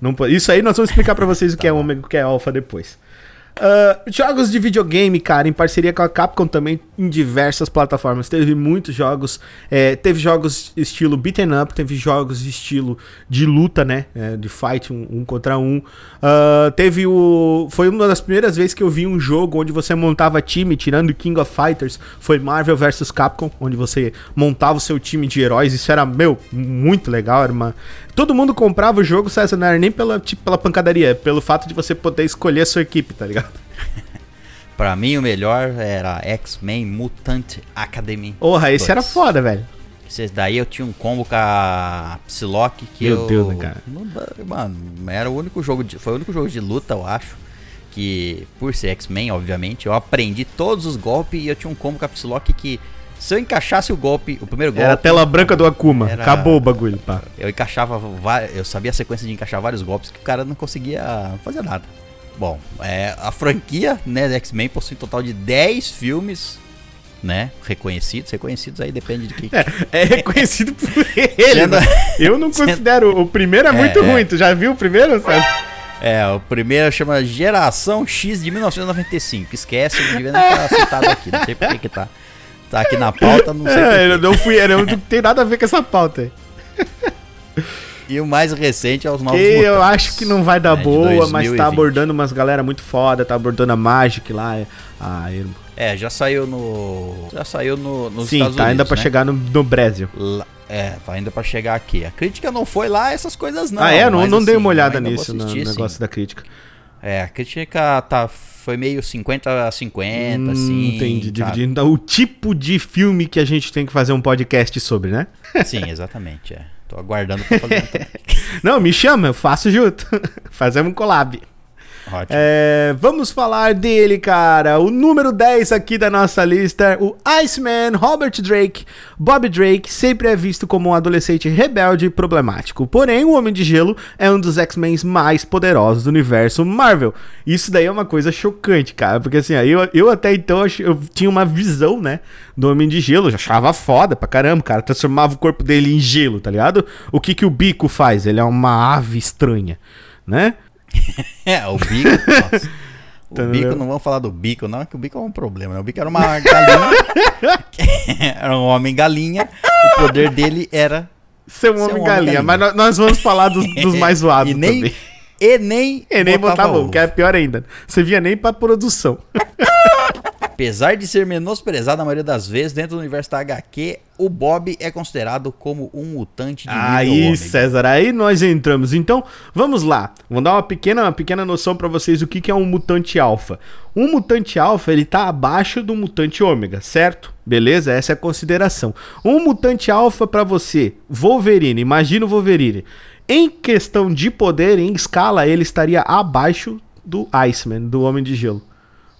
Não, isso aí nós vamos explicar para vocês o que é ômega e o que é alfa depois. Uh, jogos de videogame, cara, em parceria com a Capcom também em diversas plataformas. Teve muitos jogos. É, teve jogos estilo beaten up, teve jogos estilo de luta, né? É, de fight um, um contra um. Uh, teve o. Foi uma das primeiras vezes que eu vi um jogo onde você montava time, tirando King of Fighters. Foi Marvel vs Capcom, onde você montava o seu time de heróis. Isso era, meu, muito legal. Era uma, Todo mundo comprava o jogo, era nem pela, tipo, pela pancadaria, é pelo fato de você poder escolher a sua equipe, tá ligado? pra mim, o melhor era X-Men Mutant Academy. Porra, esse 2. era foda, velho. Daí eu tinha um combo com a Psylocke que Meu eu... Deus, né, cara? Mano, era o único jogo de... Foi o único jogo de luta, eu acho. Que, por ser X-Men, obviamente, eu aprendi todos os golpes e eu tinha um combo com a Psylocke que se eu encaixasse o golpe, o primeiro golpe. Era a tela branca do Akuma. Era... Acabou o bagulho, pá. Eu encaixava. Eu sabia a sequência de encaixar vários golpes que o cara não conseguia fazer nada. Bom, é, a franquia né, X-Men possui um total de 10 filmes, né? Reconhecidos. Reconhecidos aí depende de quem. É, é reconhecido por ele. Sendo... Eu não considero. Sendo... O primeiro é muito é, ruim. Tu já viu o primeiro, sabe? É, o primeiro chama Geração X de 1995. Esquece, não devia nem estar citado aqui. Não sei por que que tá tá aqui na pauta, não sei. É, eu não fui, eu não tem nada a ver com essa pauta. E o mais recente é os novos Que mutantes, eu acho que não vai dar né, boa, mas tá abordando umas galera muito foda, tá abordando a Magic lá. Ah, irmão. É, já saiu no. Já saiu no, nos Sim, Estados tá Unidos, ainda pra né? chegar no, no Brasil. Lá, é, tá ainda pra chegar aqui. A crítica não foi lá essas coisas, não. Ah, é? Não, não assim, dei uma olhada nisso, no negócio da crítica. É, a crítica tá foi meio 50 a 50, hum, assim. Entendi, dividindo o tipo de filme que a gente tem que fazer um podcast sobre, né? Sim, exatamente, é. Tô aguardando pra fazer Não, me chama, eu faço junto. Fazemos um collab. Ótimo. É, vamos falar dele, cara. O número 10 aqui da nossa lista, o Iceman Robert Drake. Bob Drake sempre é visto como um adolescente rebelde e problemático. Porém, o Homem de Gelo é um dos X-Men mais poderosos do universo Marvel. Isso daí é uma coisa chocante, cara. Porque assim, eu, eu até então eu tinha uma visão, né? Do Homem de Gelo. Eu achava foda pra caramba, cara. Transformava o corpo dele em gelo, tá ligado? O que, que o bico faz? Ele é uma ave estranha, né? é, o bico, nossa. O bico, não vamos falar do bico, não, que o bico é um problema. Né? O bico era uma galinha. era um homem galinha. O poder dele era. Ser um, ser homem, um galinha. homem, galinha. Mas nós vamos falar dos, dos mais zoados e nem, também. E nem, e nem botava, botava que é pior ainda. Você via nem pra produção. Apesar de ser menosprezado a maioria das vezes dentro do universo da HQ, o Bob é considerado como um mutante de Aí, César, aí nós entramos. Então, vamos lá. Vou dar uma pequena, uma pequena noção para vocês do que, que é um mutante alfa. Um mutante alfa, ele tá abaixo do mutante ômega, certo? Beleza? Essa é a consideração. Um mutante alfa para você, Wolverine, imagina o Wolverine. Em questão de poder, em escala, ele estaria abaixo do Iceman, do Homem de Gelo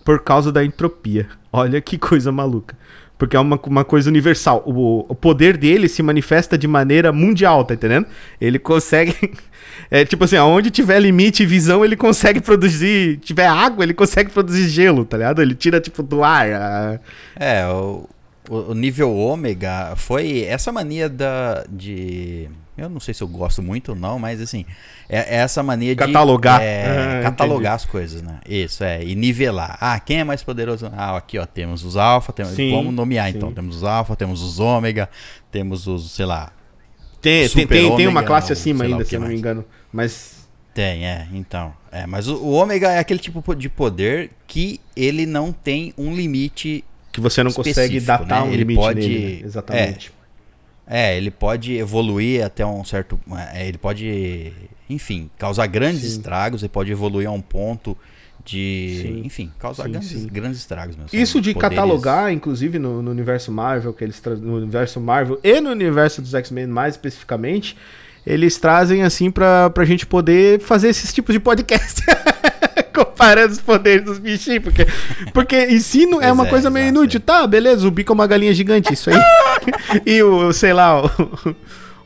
por causa da entropia. Olha que coisa maluca. Porque é uma, uma coisa universal. O, o poder dele se manifesta de maneira mundial, tá entendendo? Ele consegue. É tipo assim, aonde tiver limite e visão, ele consegue produzir. Tiver água, ele consegue produzir gelo, tá ligado? Ele tira, tipo, do ar. A... É, o, o nível ômega foi essa mania da, de eu não sei se eu gosto muito ou não, mas assim, é, é essa mania catalogar. de é, ah, catalogar as coisas, né? Isso, é, e nivelar. Ah, quem é mais poderoso? Ah, aqui ó, temos os alfa, temos, sim, vamos nomear sim. então, temos os alfa, temos os ômega, temos os, sei lá, tem, tem, tem, tem, uma classe não, acima ainda, se eu não me engano, mas Tem, é, então. É, mas o, o ômega é aquele tipo de poder que ele não tem um limite. Que você não consegue datar né? um ele limite pode, nele, né? Exatamente. É, é, ele pode evoluir até um certo. É, ele pode, enfim, causar grandes sim. estragos, ele pode evoluir a um ponto de. Sim. Enfim, causar sim, grandes, grandes, estragos mesmo. Isso de poderes... catalogar, inclusive no, no, universo Marvel, que eles no universo Marvel e no universo dos X-Men mais especificamente, eles trazem assim pra, pra gente poder fazer esses tipos de podcast. Comparando os poderes dos bichinhos, porque, porque ensino é uma é, coisa meio inútil. Tá, beleza, o bico é uma galinha gigante, isso aí. e o, sei lá, o,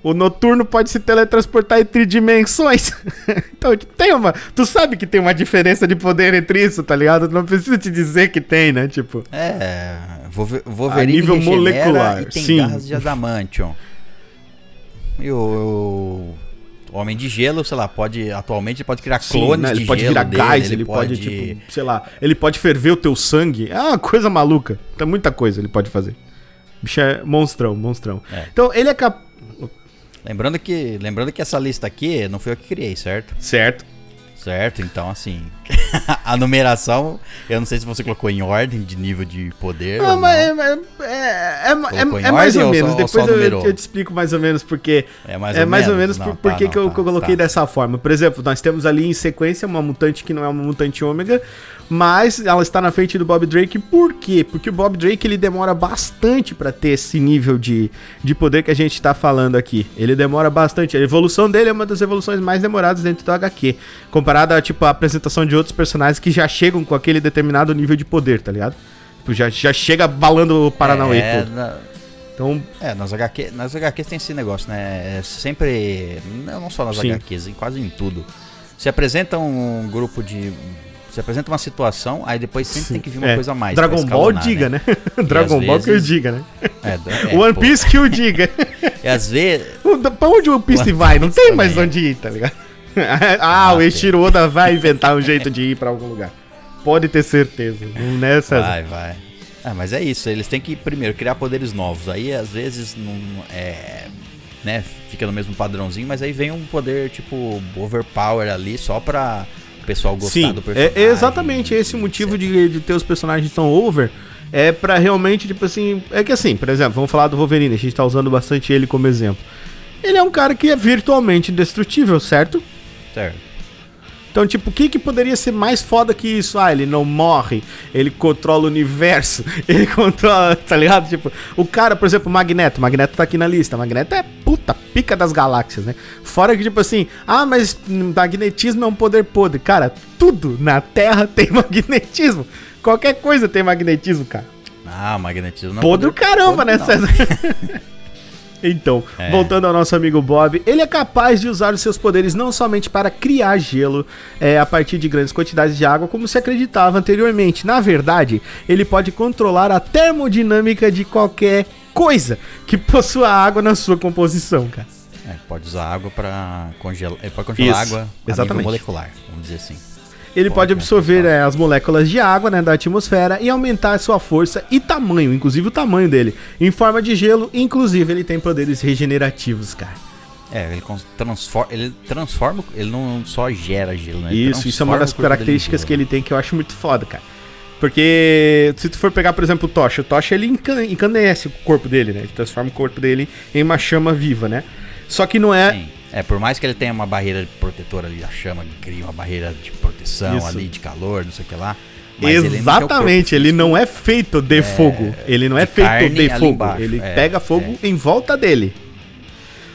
o noturno pode se teletransportar entre dimensões. então, tem uma. Tu sabe que tem uma diferença de poder entre isso, tá ligado? Não precisa te dizer que tem, né? Tipo. É. Wolverine a nível molecular. E tem sim. garras de adamantium. E o, o, Homem de Gelo, sei lá, pode. Atualmente ele pode criar Sim, clones né? ele pode virar dele, gás, ele, ele pode, pode, tipo, sei lá, ele pode ferver o teu sangue. É uma coisa maluca. Tem muita coisa ele pode fazer. O bicho é monstrão, monstrão. É. Então ele é capaz. Lembrando que, lembrando que essa lista aqui não foi eu que criei, certo? Certo. Certo, então assim, a numeração, eu não sei se você colocou em ordem de nível de poder. Não, mas é, é, é, é, é mais ou, ou menos. Só, Depois eu, eu, te explico mais ou menos porque. É mais ou, é mais menos? ou menos, por, por tá, que, que eu, tá, que eu coloquei tá. dessa forma. Por exemplo, nós temos ali em sequência uma mutante que não é uma mutante ômega, mas ela está na frente do Bob Drake. Por quê? Porque o Bob Drake ele demora bastante para ter esse nível de, de poder que a gente está falando aqui. Ele demora bastante. A evolução dele é uma das evoluções mais demoradas dentro do HQ, comparada a tipo a apresentação de outros personagens que já chegam com aquele determinado nível de poder, tá ligado? Tipo, já, já chega balando o Paranauê é, todo. Na... Então, é, nas HQ, nas HQs tem esse negócio, né? É sempre, não só nas sim. HQs, em quase em tudo. Se apresenta um grupo de você apresenta uma situação, aí depois sempre Sim. tem que vir uma é. coisa a mais. Dragon Ball diga, né? né? Dragon Ball vezes... que eu diga, né? É, é, One Piece pô. que eu diga. E às vezes. Pra onde o One Piece One vai? Não tem mais onde ir, tá ligado? ah, ah, o Eiichiro Oda vai inventar um jeito de ir pra algum lugar. Pode ter certeza. Nessa. Vai, vai. Ah, mas é isso. Eles têm que primeiro criar poderes novos. Aí às vezes não é, né, fica no mesmo padrãozinho, mas aí vem um poder tipo overpower ali só pra pessoal gostar Sim, do personagem. É exatamente esse o motivo de, de ter os personagens tão over. É para realmente, tipo assim. É que assim, por exemplo, vamos falar do Wolverine, a gente tá usando bastante ele como exemplo. Ele é um cara que é virtualmente indestrutível, certo? Certo. Então, tipo, o que, que poderia ser mais foda que isso? Ah, ele não morre, ele controla o universo, ele controla, tá ligado? Tipo, o cara, por exemplo, o Magneto, Magneto tá aqui na lista, Magneto é puta pica das galáxias, né? Fora que, tipo assim, ah, mas magnetismo é um poder podre. Cara, tudo na Terra tem magnetismo. Qualquer coisa tem magnetismo, cara. Ah, magnetismo não é Podre caramba, podre, né, César? Então, é. voltando ao nosso amigo Bob, ele é capaz de usar os seus poderes não somente para criar gelo é, a partir de grandes quantidades de água, como se acreditava anteriormente. Na verdade, ele pode controlar a termodinâmica de qualquer coisa que possua água na sua composição, cara. É, pode usar água para congelar, pode congelar Isso, água a exatamente. nível molecular, vamos dizer assim. Ele pode, absorver é, as moléculas de água né, da atmosfera e aumentar sua força e tamanho, inclusive o tamanho dele, em forma de gelo. Inclusive, ele tem poderes regenerativos, cara. É, ele transforma, ele transforma, ele não só gera gelo, né? Ele isso, isso é uma das características que ele tem que eu acho muito foda, cara. Porque se tu for pegar, por exemplo, o Tocha, o Tocha ele encanece o corpo dele, né? Ele transforma o corpo dele em uma chama viva, né? Só que não é. Sim. É, por mais que ele tenha uma barreira protetora ali, a chama cria uma barreira de proteção Isso. ali, de calor, não sei o que lá. Exatamente, ele não, ele não é feito de é, fogo. Ele não é feito de fogo. Embaixo. Ele é, pega fogo é. em volta dele.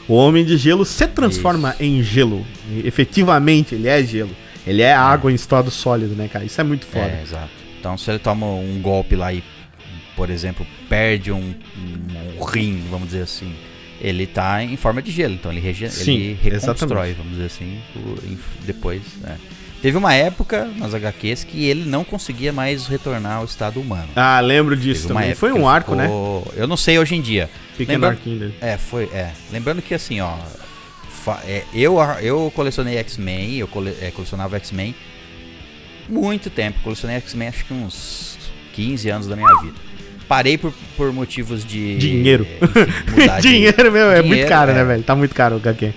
O homem de gelo se transforma Isso. em gelo. E, efetivamente, ele é gelo. Ele é água em estado sólido, né, cara? Isso é muito foda. É, exato. Então, se ele toma um golpe lá e, por exemplo, perde um, um rim, vamos dizer assim ele tá em forma de gelo, então ele, rege Sim, ele reconstrói, exatamente. vamos dizer assim, depois. Né? Teve uma época nas HQs que ele não conseguia mais retornar ao estado humano. Ah, lembro disso também. Foi um arco, né? ficou... né? Eu não sei hoje em dia. Pequeno Lembrando... arquinho dele. É, foi. É. Lembrando que assim, ó. É, eu, eu colecionei X-Men, eu cole... é, colecionava X-Men muito tempo. Colecionei X-Men acho que uns 15 anos da minha vida parei por, por motivos de. Dinheiro. Enfim, Dinheiro, meu, é muito caro, né, é. né, velho? Tá muito caro o HQ.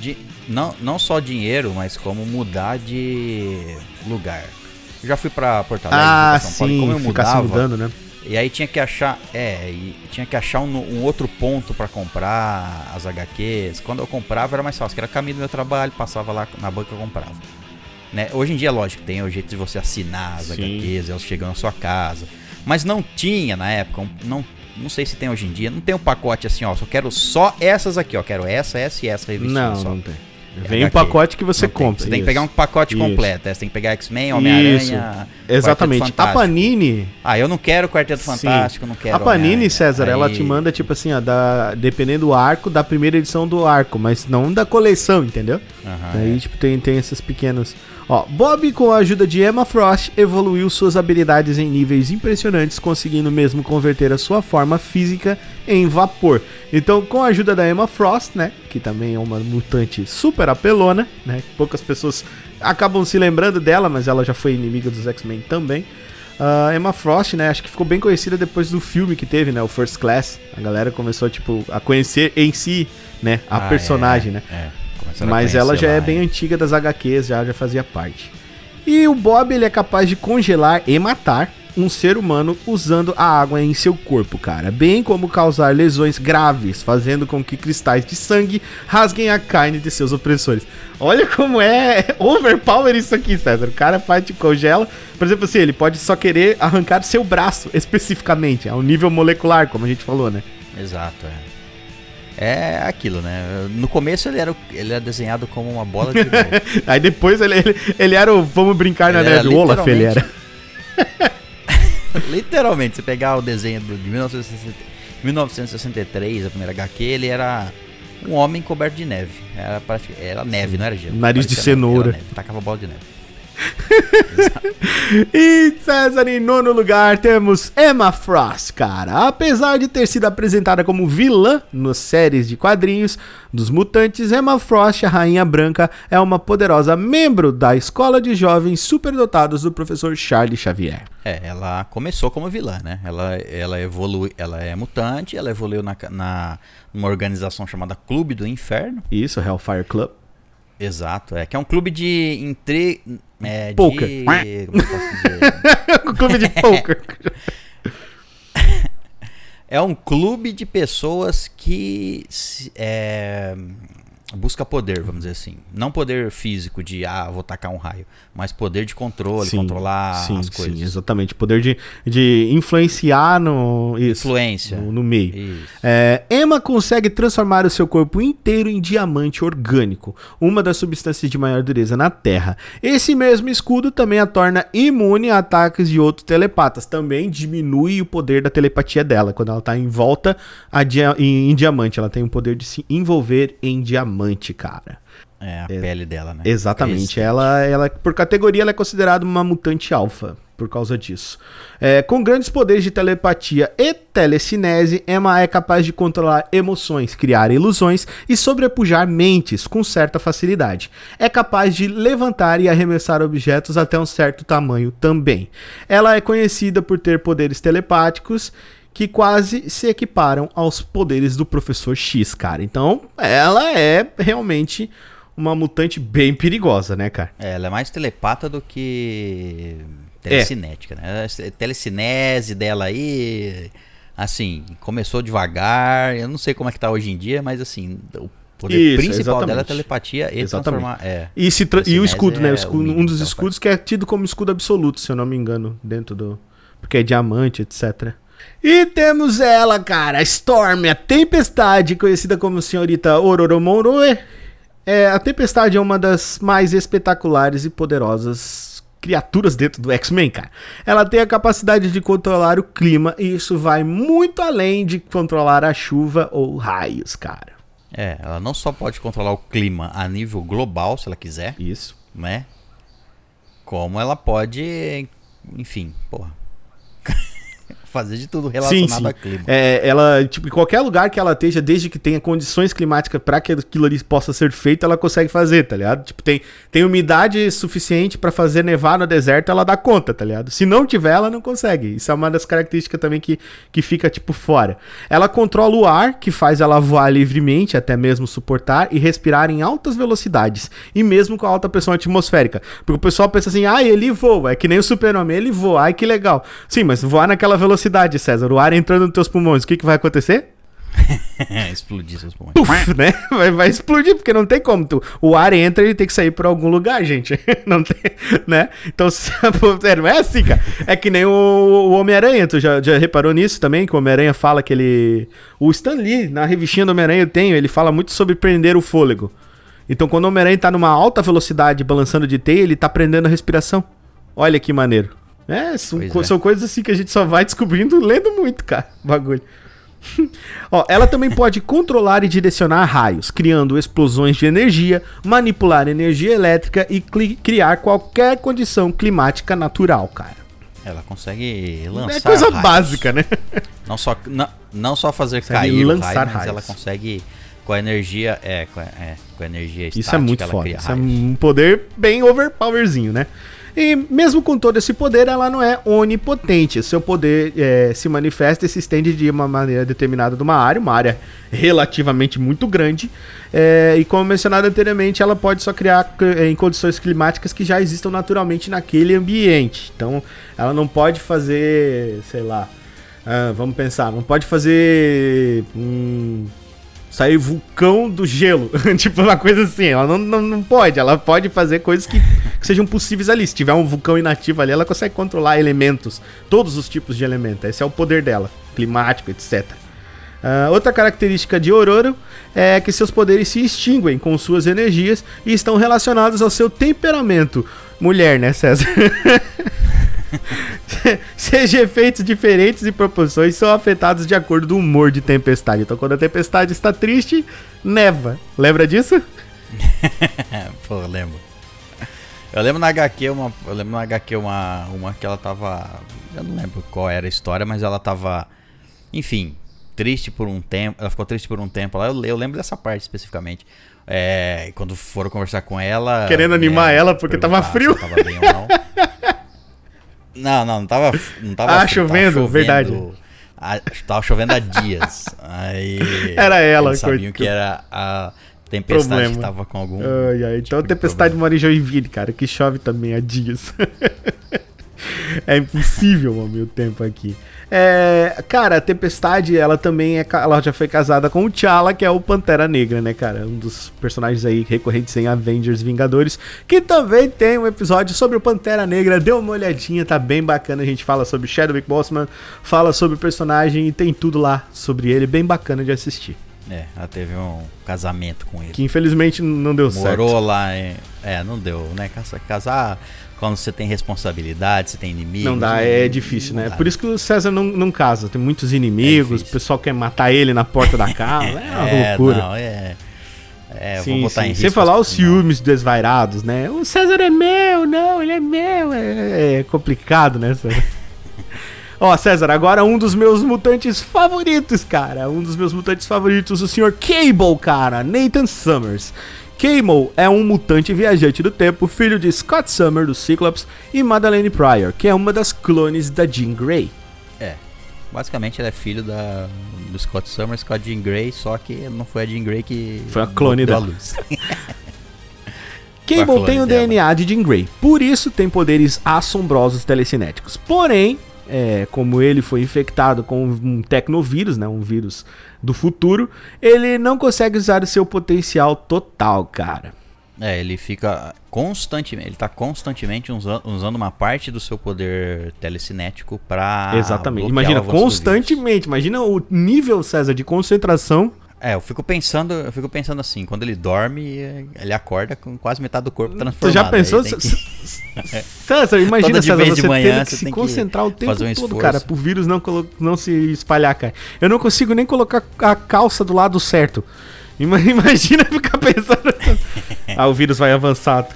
De, não, não só dinheiro, mas como mudar de lugar. Eu já fui pra Porto Alegre, ah, São Paulo, sim, como eu mudava, mudando, né? E aí tinha que achar, é, tinha que achar um, um outro ponto para comprar as HQs. Quando eu comprava era mais fácil, que era caminho do meu trabalho, passava lá na banca e comprava. Né? Hoje em dia, lógico, tem o jeito de você assinar as Sim. HQs, elas chegam na sua casa. Mas não tinha na época, não, não sei se tem hoje em dia, não tem um pacote assim, ó, só quero só essas aqui, ó, quero essa, essa e essa revista. Não, só. não tem. Vem um pacote que você compra. Você tem que pegar um pacote isso. completo. É, você tem que pegar X-Men, Homem-Aranha. Exatamente. A Panini. Ah, eu não quero Quarteto Fantástico, Sim. não quero. A Panini, César, Aí... ela te manda, tipo assim, ó, da, dependendo do arco, da primeira edição do arco, mas não da coleção, entendeu? Uhum, Aí, é. tipo, tem, tem esses pequenos. Ó, Bob, com a ajuda de Emma Frost, evoluiu suas habilidades em níveis impressionantes, conseguindo mesmo converter a sua forma física em vapor. Então, com a ajuda da Emma Frost, né, que também é uma mutante super apelona, né, poucas pessoas acabam se lembrando dela, mas ela já foi inimiga dos X-Men também. Uh, Emma Frost, né, acho que ficou bem conhecida depois do filme que teve, né, o First Class. A galera começou, tipo, a conhecer em si, né, a ah, personagem, é, né. É. Mas ela já é bem antiga das HQs, já, já fazia parte. E o Bob ele é capaz de congelar e matar um ser humano usando a água em seu corpo, cara. Bem como causar lesões graves, fazendo com que cristais de sangue rasguem a carne de seus opressores. Olha como é overpower isso aqui, César. O cara faz te congela. Por exemplo, assim, ele pode só querer arrancar seu braço especificamente, ao nível molecular, como a gente falou, né? Exato, é é aquilo, né? No começo ele era, ele era desenhado como uma bola de Aí depois ele, ele, ele, era o vamos brincar ele na neve, o Olaf ele era. literalmente, você pegar o desenho de 1963, a primeira HQ, ele era um homem coberto de neve. Era, era neve, não era gelo. Nariz de cenoura. Neve, tacava bola de neve. e César, em nono lugar, temos Emma Frost, cara. Apesar de ter sido apresentada como vilã nas séries de quadrinhos dos mutantes, Emma Frost, a Rainha Branca, é uma poderosa membro da escola de jovens superdotados do professor Charles Xavier. É, ela começou como vilã, né? Ela, ela evolui, ela é mutante, ela evoluiu na, na numa organização chamada Clube do Inferno. Isso, Hellfire Club. Exato, é que é um clube de entre é, poker. De, como posso clube de poker. é um clube de pessoas que é, busca poder, vamos dizer assim. Não poder físico de, ah, vou tacar um raio, mas poder de controle, sim, controlar sim, as coisas. Sim, exatamente. Poder de, de influenciar no. Isso, Influência. No, no meio. É, Emma consegue transformar o seu corpo inteiro em diamante orgânico, uma das substâncias de maior dureza na Terra. Esse mesmo escudo também a torna imune a ataques de outros telepatas. Também diminui o poder da telepatia dela. Quando ela está em volta dia, em, em diamante, ela tem o poder de se envolver em diamante diamante, cara. É, a é, pele dela, né? Exatamente. Ela, ela, por categoria, ela é considerada uma mutante alfa por causa disso. É, com grandes poderes de telepatia e telecinese, Emma é capaz de controlar emoções, criar ilusões e sobrepujar mentes com certa facilidade. É capaz de levantar e arremessar objetos até um certo tamanho também. Ela é conhecida por ter poderes telepáticos que quase se equiparam aos poderes do Professor X, cara. Então, ela é realmente uma mutante bem perigosa, né, cara? É, ela é mais telepata do que telecinética, é. né? A telecinese dela aí, assim, começou devagar. Eu não sei como é que tá hoje em dia, mas assim, o poder Isso, principal exatamente. dela é telepatia e exatamente. transformar. É, e, se tra e o escudo, né? O escudo, um dos escudos que é tido como escudo absoluto, se eu não me engano, dentro do. Porque é diamante, etc. E temos ela, cara, Storm, a Tempestade, conhecida como Senhorita Ororomoroe. É, a Tempestade é uma das mais espetaculares e poderosas criaturas dentro do X-Men, cara. Ela tem a capacidade de controlar o clima e isso vai muito além de controlar a chuva ou raios, cara. É, ela não só pode controlar o clima a nível global, se ela quiser. Isso. Né? Como ela pode, enfim, porra fazer de tudo relacionado sim, sim. a clima. É, ela, tipo, em qualquer lugar que ela esteja, desde que tenha condições climáticas para que aquilo ali possa ser feito, ela consegue fazer, tá ligado? Tipo, tem, tem umidade suficiente para fazer nevar no deserto, ela dá conta, tá ligado? Se não tiver, ela não consegue. Isso é uma das características também que, que fica, tipo, fora. Ela controla o ar, que faz ela voar livremente, até mesmo suportar e respirar em altas velocidades, e mesmo com alta pressão atmosférica. Porque o pessoal pensa assim, ah, ele voa, é que nem o super-homem, ele voa, ai que legal. Sim, mas voar naquela velocidade, César, o ar entrando nos teus pulmões, o que, que vai acontecer? explodir seus pulmões. Puf, né? Vai, vai, explodir, porque não tem como. Tu, o ar entra e tem que sair por algum lugar, gente. Não tem, né? Então, não é assim, cara. É que nem o, o Homem-Aranha. Tu já, já reparou nisso também? Que o Homem-Aranha fala que ele. O Stan Lee, na revistinha do Homem-Aranha, eu tenho, ele fala muito sobre prender o fôlego. Então, quando o Homem-Aranha tá numa alta velocidade balançando de teia, ele tá prendendo a respiração. Olha que maneiro. É, são, é. são coisas assim que a gente só vai descobrindo lendo muito, cara. Bagulho. Ó, ela também pode controlar e direcionar raios, criando explosões de energia, manipular energia elétrica e criar qualquer condição climática natural, cara. Ela consegue lançar. É coisa raios. básica, né? Não só, não, não só fazer consegue cair lançar raio, mas raios. ela consegue com a energia. É, com a, é, com a energia estática, Isso é muito foda. Isso é um poder bem overpowerzinho, né? E mesmo com todo esse poder, ela não é onipotente. Seu poder é, se manifesta e se estende de uma maneira determinada de uma área, uma área relativamente muito grande. É, e como mencionado anteriormente, ela pode só criar é, em condições climáticas que já existam naturalmente naquele ambiente. Então, ela não pode fazer, sei lá, ah, vamos pensar, não pode fazer. Hum, sair vulcão do gelo. tipo, uma coisa assim. Ela não, não, não pode. Ela pode fazer coisas que, que, sejam possíveis ali. Se tiver um vulcão inativo ali, ela consegue controlar elementos. Todos os tipos de elementos. Esse é o poder dela. Climático, etc. Uh, ah, outra característica de Ororo é que seus poderes se extinguem com suas energias e estão relacionados ao seu temperamento. Mulher, né, César? seja efeitos diferentes e proporções são afetados de acordo com o humor de tempestade. Então, quando a tempestade está triste, neva. Lembra disso? Pô, lembro. Eu lembro na HQ uma, eu lembro na HQ uma, uma que ela tava, eu não lembro qual era a história, mas ela tava, enfim, triste por um tempo. Ela ficou triste por um tempo. Lá eu, eu lembro dessa parte especificamente. É, quando foram conversar com ela, querendo animar é, ela porque tava frio. Tava bem ou não. Não, não, não tava. Não tava ah, frio, chovendo, tava chovendo, verdade. A, tava chovendo há dias. Aí. Era ela, eles sabiam que era a tempestade problema. que tava com algum. Ai, ai, então tipo a tempestade mora em Joinville, cara, que chove também há dias. é impossível o meu tempo aqui. É, cara, a Tempestade, ela também é, ela já foi casada com o T'Challa, que é o Pantera Negra, né, cara? Um dos personagens aí recorrentes em Avengers Vingadores, que também tem um episódio sobre o Pantera Negra. Dê uma olhadinha, tá bem bacana. A gente fala sobre Chadwick Boseman, fala sobre o personagem e tem tudo lá sobre ele, bem bacana de assistir. É, ela teve um casamento com ele. Que infelizmente não deu Morou certo. Morou lá, é, é, não deu, né? Casar quando você tem responsabilidade, você tem inimigos. Não dá, é difícil, né? Dá. Por isso que o César não, não casa. Tem muitos inimigos, é o pessoal quer matar ele na porta da casa. É uma é, loucura. Não, é. É, sim, vou botar sim. em risco. Sem falar os ciúmes desvairados, né? O César é meu, não, ele é meu. É, é complicado, né, César? Ó, César, agora um dos meus mutantes favoritos, cara. Um dos meus mutantes favoritos, o Sr. Cable, cara. Nathan Summers. Cable é um mutante viajante do tempo, filho de Scott Summer do Cyclops e Madeleine Pryor, que é uma das clones da Jean Grey. É, basicamente ele é filho da, do Scott Summers com a Jean Grey, só que não foi a Jean Grey que foi a clone da luz. Cable tem o dela. DNA de Jean Grey, por isso tem poderes assombrosos telecinéticos. Porém, é, como ele foi infectado com um tecnovírus, né, um vírus do futuro, ele não consegue usar o seu potencial total, cara. É, ele fica constantemente, ele tá constantemente usando, usando uma parte do seu poder telecinético para Exatamente. Imagina constantemente, imagina o nível César de concentração é, eu fico pensando, eu fico pensando assim, quando ele dorme, ele acorda com quase metade do corpo transformado. Tu já pensou? Que... César, imagina César, você manhã, que se concentrar o tempo um todo, cara, pro vírus não, não se espalhar, cara. Eu não consigo nem colocar a calça do lado certo. Imagina ficar pensando. ah, o vírus vai avançar.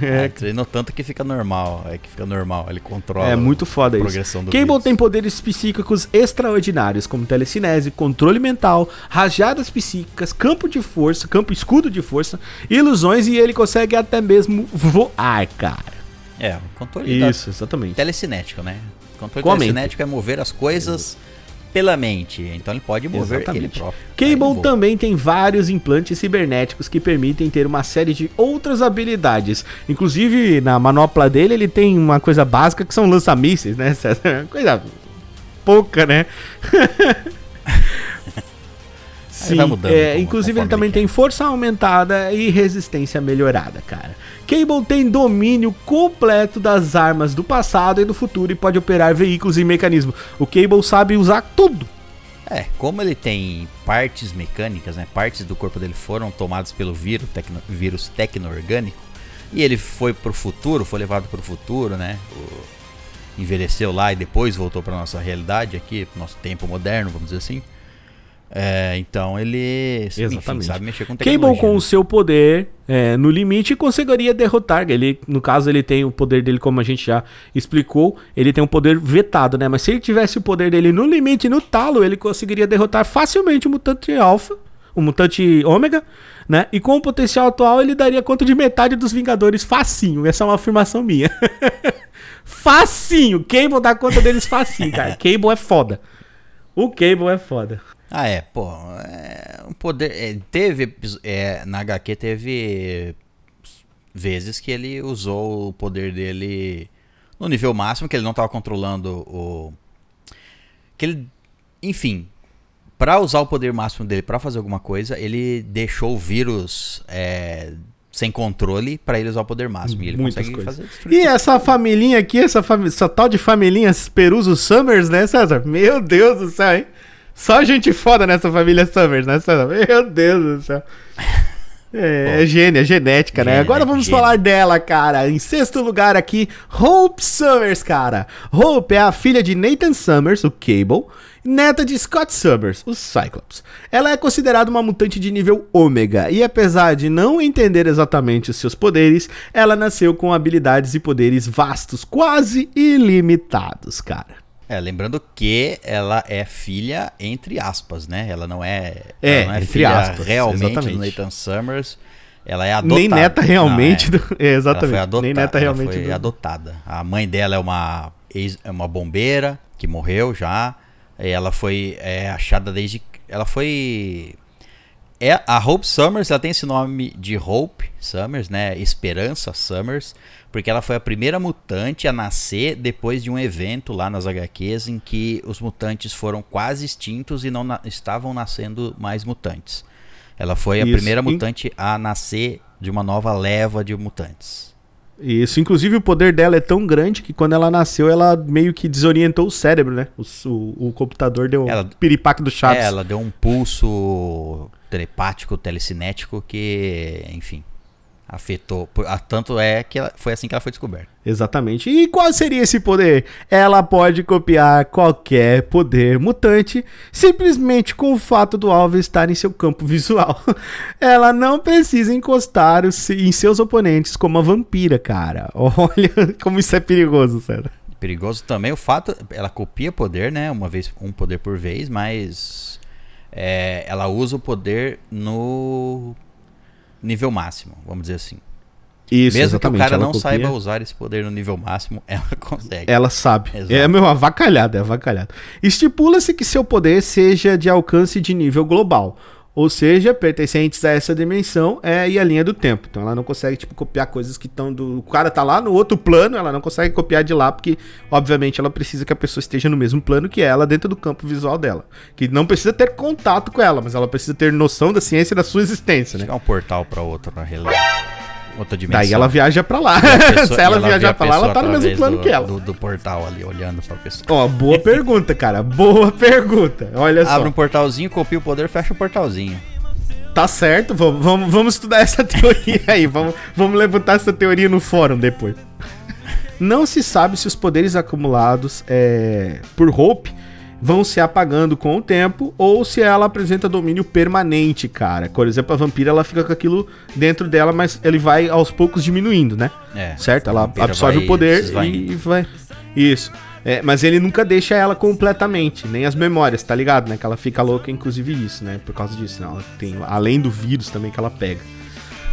É, é treinou tanto que fica normal. É que fica normal. Ele controla. É muito foda a progressão isso. Do Cable vírus. tem poderes psíquicos extraordinários, como telecinese, controle mental, rajadas psíquicas, campo de força, campo escudo de força, ilusões e ele consegue até mesmo voar, cara. É, o controle Isso, exatamente. telecinético, né? O controle telecinético é mover as coisas pela mente. Então ele pode mover Exatamente. ele próprio. Cable também tem vários implantes cibernéticos que permitem ter uma série de outras habilidades. Inclusive, na manopla dele, ele tem uma coisa básica que são lança-mísseis, né? Coisa pouca, né? Sim, mudando, é, inclusive ele também tem força aumentada e resistência melhorada, cara. Cable tem domínio completo das armas do passado e do futuro e pode operar veículos e mecanismos. O Cable sabe usar tudo. É, como ele tem partes mecânicas, né? Partes do corpo dele foram tomadas pelo vírus, tecno, vírus tecno-orgânico. E ele foi pro futuro, foi levado pro futuro, né? O, envelheceu lá e depois voltou pra nossa realidade aqui, pro nosso tempo moderno, vamos dizer assim. É, então ele Exatamente. Enfim, sabe mexer com tecnologia. Cable com o seu poder é, no limite conseguiria derrotar. Ele, no caso, ele tem o poder dele, como a gente já explicou, ele tem um poder vetado, né? Mas se ele tivesse o poder dele no limite, no talo, ele conseguiria derrotar facilmente o mutante alfa, o mutante ômega, né? E com o potencial atual, ele daria conta de metade dos Vingadores facinho. Essa é uma afirmação minha. facinho! Cable dá conta deles facinho, cara. Cable é foda. O Cable é foda. Ah, é, pô. É, um poder. É, teve. É, na HQ teve vezes que ele usou o poder dele no nível máximo, que ele não estava controlando o. Que ele. Enfim. Para usar o poder máximo dele para fazer alguma coisa, ele deixou o vírus é, sem controle para ele usar o poder máximo. E ele Muitas consegue coisas. fazer E essa família aqui, essa, essa tal de família Peruso Summers, né, César? Meu Deus do céu, hein? Só gente foda nessa família Summers, né? Meu Deus do céu. É, é gênia, é genética, né? Agora vamos gênia. falar dela, cara. Em sexto lugar aqui, Hope Summers, cara. Hope é a filha de Nathan Summers, o Cable, neta de Scott Summers, o Cyclops. Ela é considerada uma mutante de nível ômega e apesar de não entender exatamente os seus poderes, ela nasceu com habilidades e poderes vastos, quase ilimitados, cara. É, lembrando que ela é filha entre aspas, né? Ela não é, é, não é filha aspas, realmente exatamente. do Nathan Summers. Ela é adotada. Nem neta realmente. Não, é. Do... é, exatamente. Foi Nem neta realmente. Ela foi do... adotada. A mãe dela é uma, ex, é uma bombeira que morreu já. Ela foi é, achada desde. Ela foi. É, a Hope Summers, ela tem esse nome de Hope Summers, né? Esperança Summers porque ela foi a primeira mutante a nascer depois de um evento lá nas HQs em que os mutantes foram quase extintos e não na estavam nascendo mais mutantes. Ela foi Isso. a primeira mutante a nascer de uma nova leva de mutantes. Isso, inclusive o poder dela é tão grande que quando ela nasceu, ela meio que desorientou o cérebro, né? O, o, o computador deu ela, um piripaque do Chaves. É, ela deu um pulso telepático, telecinético que, enfim, afetou. Tanto é que ela, foi assim que ela foi descoberta. Exatamente. E qual seria esse poder? Ela pode copiar qualquer poder mutante simplesmente com o fato do alvo estar em seu campo visual. Ela não precisa encostar em seus oponentes como a vampira, cara. Olha como isso é perigoso, sério. Perigoso também o fato, ela copia poder, né? Uma vez, um poder por vez, mas é, ela usa o poder no nível máximo, vamos dizer assim. Isso, Mesmo que o cara não copia. saiba usar esse poder no nível máximo, ela consegue. Ela sabe. Exato. É meu avacalhado, é avacalhado. Estipula-se que seu poder seja de alcance de nível global ou seja, pertencentes a essa dimensão é e a linha do tempo. Então ela não consegue tipo copiar coisas que estão do o cara tá lá no outro plano, ela não consegue copiar de lá porque obviamente ela precisa que a pessoa esteja no mesmo plano que ela dentro do campo visual dela, que não precisa ter contato com ela, mas ela precisa ter noção da ciência da sua existência, né? É um portal para outro na realidade outra dimensão. Daí ela viaja pra lá. Pessoa, Se ela, ela viajar pra lá, ela tá no mesmo plano do, que ela. Do, do, portal ali, olhando pra pessoa. Ó, boa pergunta, cara. Boa pergunta. Olha Abre só. Abre um portalzinho, copia o poder, fecha o portalzinho. Tá certo, vamos, vamos, vamos estudar essa teoria aí. Vamos, vamos levantar essa teoria no fórum depois. Não se sabe se os poderes acumulados é, por Hope vão se apagando com o tempo ou se ela apresenta domínio permanente, cara. Por exemplo, a vampira ela fica com aquilo dentro dela, mas ele vai aos poucos diminuindo, né? É. Certo? Ela absorve o poder e vai. Isso. É, mas ele nunca deixa ela completamente, nem as memórias, tá ligado? Né? Que ela fica louca, inclusive isso, né? Por causa disso. Né? Ela tem, além do vírus também que ela pega.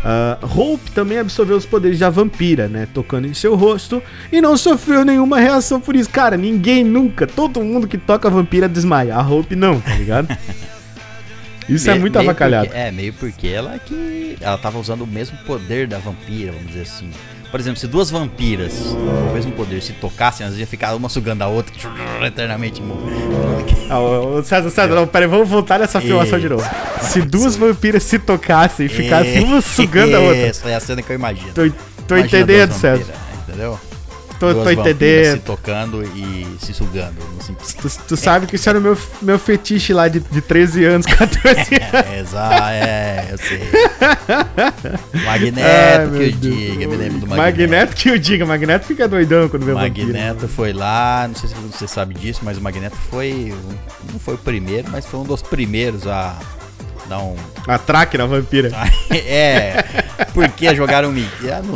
Uh, Hope também absorveu os poderes da vampira, né? Tocando em seu rosto e não sofreu nenhuma reação por isso. Cara, ninguém nunca, todo mundo que toca a vampira desmaia. A Hope não, tá ligado? Isso é muito avacalhado. Porque, é, meio porque ela que. Ela tava usando o mesmo poder da vampira, vamos dizer assim. Por exemplo, se duas vampiras com o mesmo poder se tocassem, elas iam ficar uma sugando a outra eternamente. Ah, o César, César, não, peraí, vamos voltar nessa filmação de novo. Se duas vampiras se tocassem e ficassem uma sugando a outra. Essa é a cena que eu imagino. Tô, tô entendendo, César. Entendeu? Tô, tô entendendo. se tocando e se sugando. Tu, tu sabe que isso era o meu, meu fetiche lá de, de 13 anos, 14 anos. É, exato, é, eu sei. Magneto Ai, que o diga, me lembro do Magneto. Magneto que o diga, Magneto fica doidão quando vê o Magneto foi lá, não sei se você sabe disso, mas o Magneto foi, não foi o primeiro, mas foi um dos primeiros a dar um... Atraque na vampira. é, porque jogaram...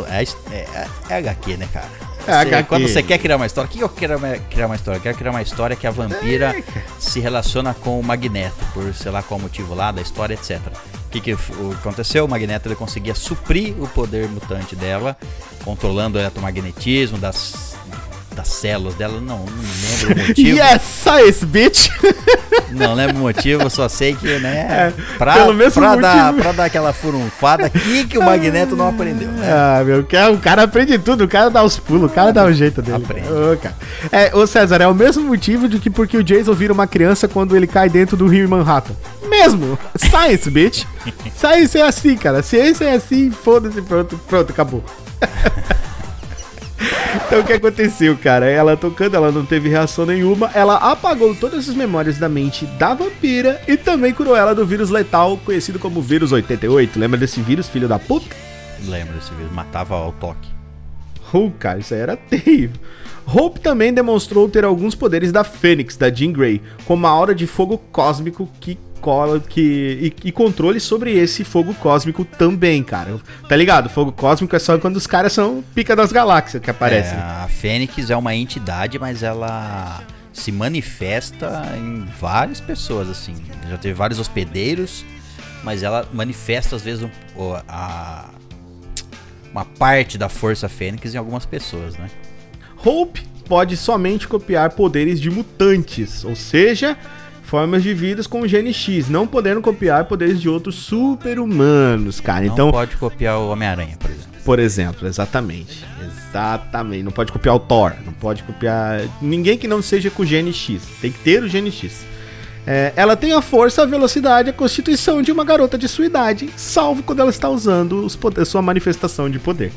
É, é, é, é HQ, né, cara? Você, quando você quer criar uma história, o que eu quero criar uma história? Eu quero criar uma história que a vampira se relaciona com o Magneto, por sei lá qual motivo lá da história, etc. O que, que aconteceu? O Magneto ele conseguia suprir o poder mutante dela, controlando o eletromagnetismo das das células dela, não, não lembro o motivo. yes, science, bitch! Não lembro o motivo, só sei que, né, é, pra, pelo mesmo pra, dar, pra dar aquela furunfada aqui que o Magneto não aprendeu, né? Ah, meu, o cara aprende tudo, o cara dá os pulos, o cara dá o jeito dele. Aprende. Ô, cara. É, ô César, é o mesmo motivo de que porque o Jason vira uma criança quando ele cai dentro do rio em Manhattan. Mesmo! Science, bitch! Science é assim, cara. Ciência é assim, foda-se, pronto, pronto, acabou. Então o que aconteceu, cara? Ela tocando, ela não teve reação nenhuma. Ela apagou todas as memórias da mente da vampira e também curou ela do vírus letal, conhecido como vírus 88. Lembra desse vírus, filho da puta? Lembro desse vírus, matava ao toque. Oh, cara, isso aí era terrível. Hope também demonstrou ter alguns poderes da Fênix, da Jean Grey, como a aura de fogo cósmico que que, e, e, controle sobre esse fogo cósmico também, cara. Tá ligado? Fogo cósmico é só quando os caras são pica das galáxias que aparecem. É, a Fênix é uma entidade, mas ela se manifesta em várias pessoas, assim. Já teve vários hospedeiros, mas ela manifesta às vezes um, a, uma parte da força Fênix em algumas pessoas, né? Hope pode somente copiar poderes de mutantes, ou seja, formas de vidas com o gene X, não podendo copiar poderes de outros super-humanos, cara. Não então pode copiar o Homem-Aranha, por exemplo. Por exemplo, exatamente. Exatamente. Não pode copiar o Thor, não pode copiar ninguém que não seja com o gene X. Tem que ter o gene X. É, ela tem a força, a velocidade e a constituição de uma garota de sua idade, salvo quando ela está usando os poder, sua manifestação de poder.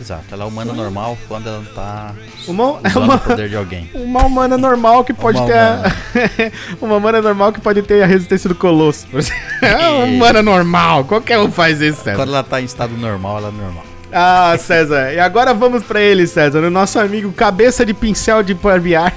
Exato, ela é humana normal quando ela não tá uma, é uma, o poder de alguém. Uma humana normal que pode uma ter humana. A, uma humana normal que pode ter a resistência do colosso. é uma humana normal, qualquer um faz isso, César. Quando ela tá em estado normal, ela é normal. Ah, César. E agora vamos para ele, César, o nosso amigo cabeça de pincel de barbear.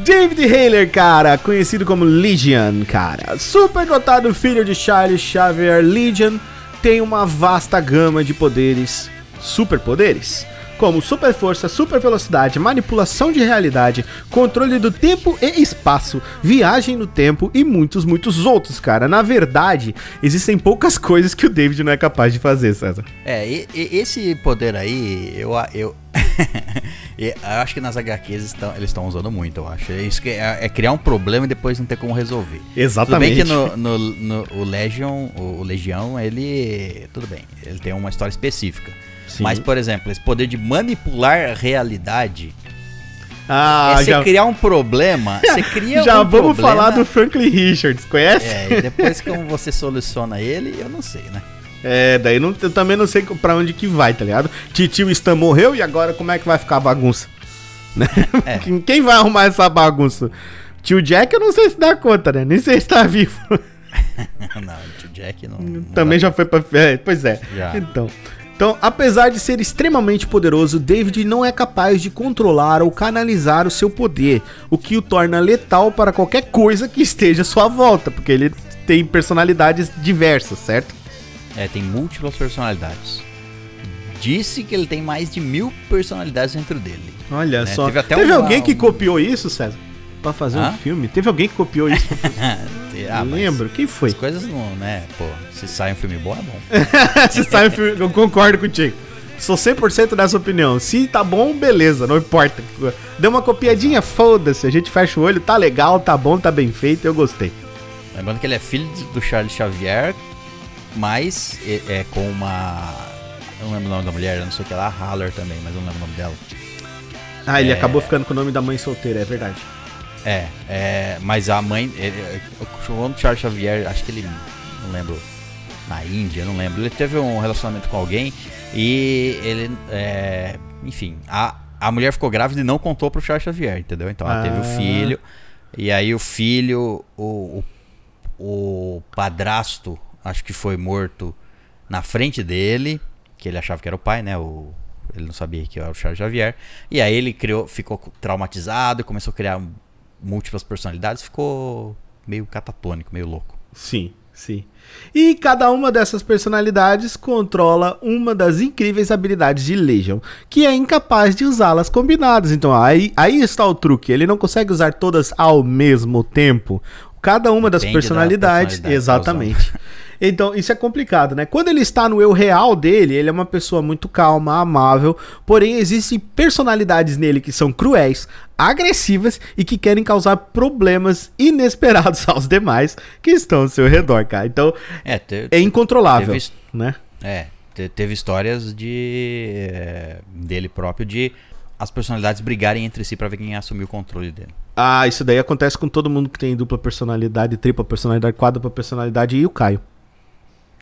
David Hayler, cara, conhecido como Legion, cara. Super dotado filho de Charles Xavier Legion tem uma vasta gama de poderes, superpoderes, como super força, super velocidade, manipulação de realidade, controle do tempo e espaço, viagem no tempo e muitos, muitos outros, cara. Na verdade, existem poucas coisas que o David não é capaz de fazer, César. É, e, e esse poder aí, eu, eu, eu acho que nas HQs estão, eles estão usando muito, eu acho. É, isso que é, é, criar um problema e depois não ter como resolver. Exatamente. Tudo bem que no, no, no o Legion, o, o Legião, ele. Tudo bem, ele tem uma história específica. Sim. Mas, por exemplo, esse poder de manipular a realidade. Ah, é você já... criar um problema. Você cria já um vamos problema. falar do Franklin Richards, conhece? É, e depois como você soluciona ele, eu não sei, né? É, daí não, eu também não sei pra onde que vai, tá ligado? Titio Stan morreu e agora como é que vai ficar a bagunça? Né? É. Quem vai arrumar essa bagunça? Tio Jack eu não sei se dá conta, né? Nem sei se tá vivo. não, tio Jack não. não também já foi pra. É, pois é. Já. Então. Então, apesar de ser extremamente poderoso, David não é capaz de controlar ou canalizar o seu poder, o que o torna letal para qualquer coisa que esteja à sua volta, porque ele tem personalidades diversas, certo? É, tem múltiplas personalidades. Disse que ele tem mais de mil personalidades dentro dele. Olha né? só. Teve, Teve uma... alguém que copiou isso, César? Pra fazer Hã? um filme? Teve alguém que copiou isso? ah, lembro. Quem foi? As coisas não, né? Pô, se sai um filme bom, é bom. se sai um filme. Eu concordo contigo. Sou 100% dessa opinião. Se tá bom, beleza, não importa. Deu uma copiadinha, foda-se. A gente fecha o olho, tá legal, tá bom, tá bem feito, eu gostei. Lembrando que ele é filho do Charles Xavier, mas é, é com uma. Eu não lembro o nome da mulher, não sei o que lá, Haller também, mas eu não lembro o nome dela. Ah, ele é... acabou ficando com o nome da mãe solteira, é verdade. É, é mas a mãe. Ele, o Charles Xavier, acho que ele. Não lembro. Na Índia, não lembro. Ele teve um relacionamento com alguém e ele. É, enfim, a, a mulher ficou grávida e não contou pro Charles Xavier, entendeu? Então ela ah. teve o ah. filho. E aí o filho, o, o, o padrasto, acho que foi morto na frente dele, que ele achava que era o pai, né? O, ele não sabia que era o Charles Xavier. E aí ele criou, ficou traumatizado e começou a criar múltiplas personalidades, ficou meio catatônico, meio louco. Sim, sim. E cada uma dessas personalidades controla uma das incríveis habilidades de Legion, que é incapaz de usá-las combinadas. Então aí, aí está o truque, ele não consegue usar todas ao mesmo tempo. Cada uma Depende das personalidades, personalidade exatamente. Então, isso é complicado, né? Quando ele está no eu real dele, ele é uma pessoa muito calma, amável, porém existem personalidades nele que são cruéis, agressivas e que querem causar problemas inesperados aos demais que estão ao seu redor, cara. Então, é, te, é incontrolável, teve, né? É, te, teve histórias de é, dele próprio de as personalidades brigarem entre si para ver quem assumiu o controle dele. Ah, isso daí acontece com todo mundo que tem dupla personalidade, tripla personalidade, quádrupla personalidade e o Caio.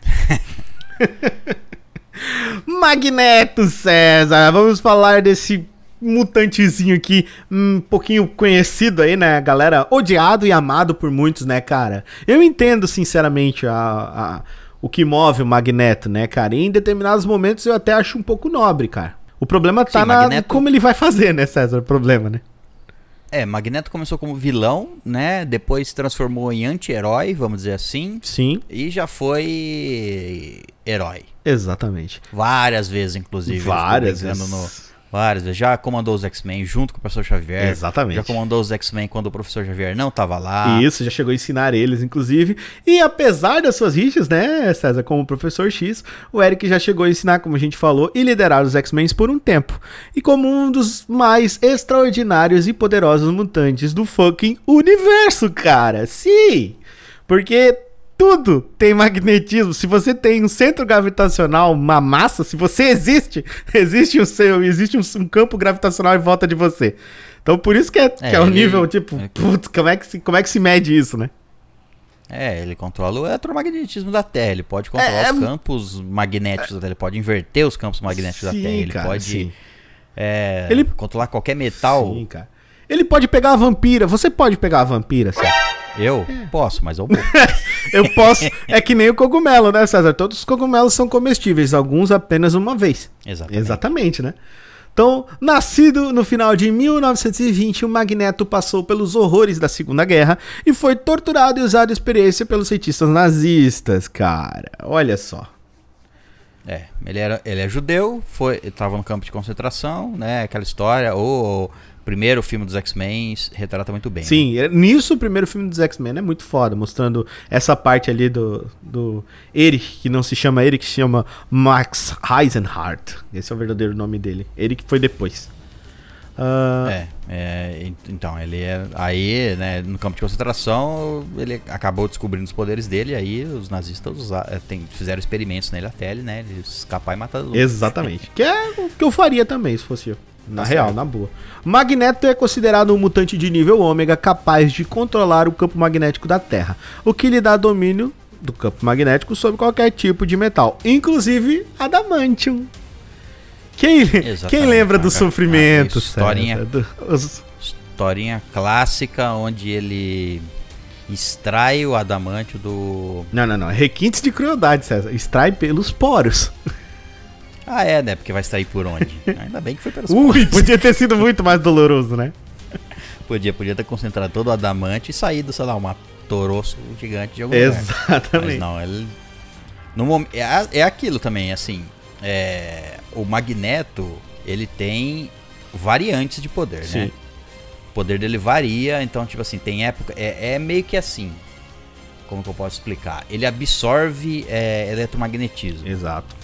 Magneto César, vamos falar desse mutantezinho aqui, um pouquinho conhecido aí, né, galera? Odiado e amado por muitos, né, cara? Eu entendo, sinceramente, a, a, o que move o Magneto, né, cara? E em determinados momentos eu até acho um pouco nobre, cara. O problema tá Sim, na Magneto... como ele vai fazer, né, César? O problema, né? É, Magneto começou como vilão, né? Depois se transformou em anti-herói, vamos dizer assim. Sim. E já foi herói. Exatamente. Várias vezes, inclusive. Várias vezes. No, várias vezes. Já comandou os X-Men junto com o professor Xavier. Exatamente. Já comandou os X-Men quando o professor Xavier não estava lá. Isso, já chegou a ensinar eles, inclusive. E apesar das suas rixas, né, César, como o professor X, o Eric já chegou a ensinar, como a gente falou, e liderar os X-Men por um tempo. E como um dos mais extraordinários e poderosos mutantes do fucking universo, cara. Sim! Porque tudo tem magnetismo. Se você tem um centro gravitacional, uma massa, se você existe, existe o seu, existe um, um campo gravitacional em volta de você. Então por isso que é, é, que é o nível, tipo, é... putz, como é, que se, como é que se mede isso, né? É, ele controla o eletromagnetismo da Terra, ele pode controlar é, os campos magnéticos da Terra, ele pode inverter os campos magnéticos sim, da Terra, ele cara, pode é, ele... controlar qualquer metal. Sim, cara. Ele pode pegar a vampira, você pode pegar a vampira, certo? Eu? É. Posso, mas eu eu posso. É que nem o cogumelo, né, César? Todos os cogumelos são comestíveis, alguns apenas uma vez. Exatamente. Exatamente, né? Então, nascido no final de 1920, o Magneto passou pelos horrores da Segunda Guerra e foi torturado e usado experiência pelos cientistas nazistas, cara. Olha só. É, ele, era, ele é judeu, foi, estava no campo de concentração, né? Aquela história, ou primeiro filme dos X-Men retrata muito bem. Sim, né? nisso o primeiro filme dos X-Men é muito foda, mostrando essa parte ali do, do Eric, que não se chama Eric, se chama Max Eisenhardt. Esse é o verdadeiro nome dele. Eric foi depois. Uh... É, é, então, ele é. Aí, né, no campo de concentração, ele acabou descobrindo os poderes dele, e aí os nazistas usaram, é, tem, fizeram experimentos nele até ele, né? Ele escapar e matar os Exatamente. que é o que eu faria também, se fosse eu. Na tá real, certo. na boa. Magneto é considerado um mutante de nível ômega capaz de controlar o campo magnético da Terra, o que lhe dá domínio do campo magnético sobre qualquer tipo de metal, inclusive adamantium. Quem, quem lembra do sofrimento? historinha, os... historinha clássica onde ele extrai o adamantio do. Não, não, não. Requintes de crueldade, César. Extrai pelos poros. Ah, é, né? Porque vai sair por onde? Ainda bem que foi pelas Ui, podia ter sido muito mais doloroso, né? podia, podia ter concentrado todo o adamante e saído, sei lá, uma toroço gigante de algum Exatamente. lugar. Mas não, ele... No, é, é aquilo também, assim, é, o Magneto, ele tem variantes de poder, Sim. né? O poder dele varia, então, tipo assim, tem época... É, é meio que assim, como que eu posso explicar? Ele absorve é, eletromagnetismo. Exato.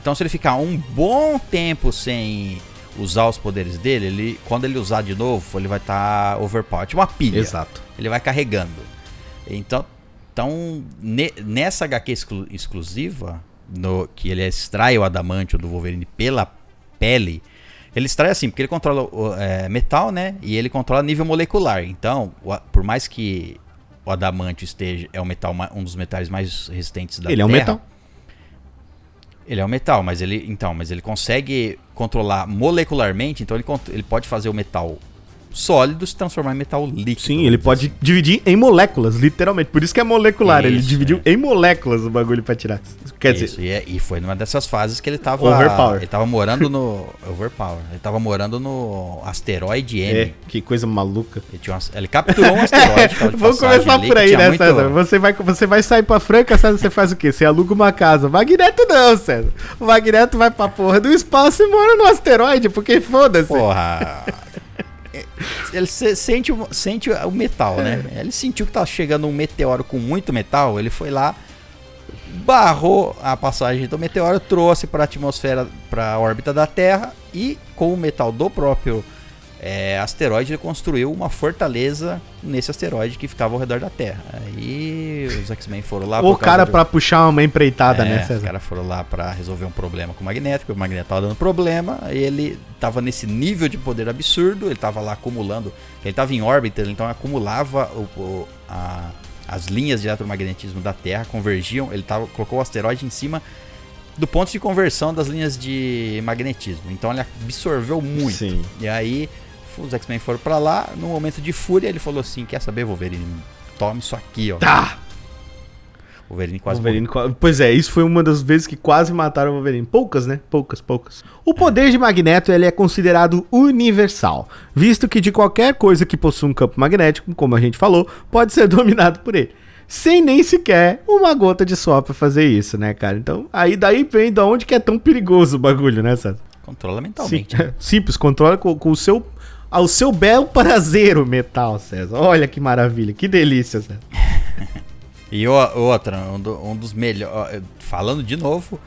Então, se ele ficar um bom tempo sem usar os poderes dele, ele, quando ele usar de novo, ele vai estar tá overpowered. Tipo uma pilha. Exato. Ele vai carregando. Então, então ne, nessa HQ exclu, exclusiva, no, que ele extrai o adamantio do Wolverine pela pele, ele extrai assim, porque ele controla o, é, metal, né? E ele controla nível molecular. Então, o, por mais que o adamantio esteja é o metal, um dos metais mais resistentes da ele Terra. Ele é um metal. Ele é um metal, mas ele então, mas ele consegue controlar molecularmente, então ele, ele pode fazer o metal sólido se transformar em metal líquido. Sim, ele pode dividir em moléculas, literalmente. Por isso que é molecular. Isso, ele dividiu é. em moléculas o bagulho pra tirar. Quer isso, dizer. E, é, e foi numa dessas fases que ele tava. Overpower. Ele tava morando no. Overpower. Ele tava morando no asteroide M. É, que coisa maluca. Ele, uma, ele capturou um asteroide. Vamos começar por aí, né, muito... César? Você vai, você vai sair pra Franca, César, você faz o quê? Você aluga uma casa. Magneto não, César. O Magneto vai pra porra do espaço e mora no asteroide, porque foda-se. Porra. Ele sente, sente o metal, né? É. Ele sentiu que tava chegando um meteoro com muito metal, ele foi lá, barrou a passagem do meteoro, trouxe para a atmosfera, para a órbita da Terra e com o metal do próprio é, asteroide, ele construiu uma fortaleza nesse asteroide que ficava ao redor da Terra. Aí os X-Men foram lá. O cara para puxar uma empreitada, é, né, César? Os caras foram lá para resolver um problema com o Magneto, porque o Magneto tava dando problema. Ele tava nesse nível de poder absurdo, ele tava lá acumulando. Ele tava em órbita, então acumulava o, o, a, as linhas de eletromagnetismo da Terra, convergiam. Ele tava, colocou o asteroide em cima do ponto de conversão das linhas de magnetismo. Então ele absorveu muito. Sim. E aí os X-Men foram para lá, no momento de fúria, ele falou assim: Quer saber, Wolverine? Tome isso aqui, ó. Tá! Wolverine quase Wolverine Pois é, isso foi uma das vezes que quase mataram o Wolverine. Poucas, né? Poucas, poucas. O poder é. de Magneto ele é considerado universal, visto que de qualquer coisa que possua um campo magnético, como a gente falou, pode ser dominado por ele. Sem nem sequer uma gota de suor pra fazer isso, né, cara? Então, aí daí vem da onde que é tão perigoso o bagulho, né, César? Controla mentalmente. Sim, né? Simples, controla com, com o seu ao seu bel prazer o metal, César. Olha que maravilha, que delícia, César. e outra, um, do, um dos melhores. Falando de novo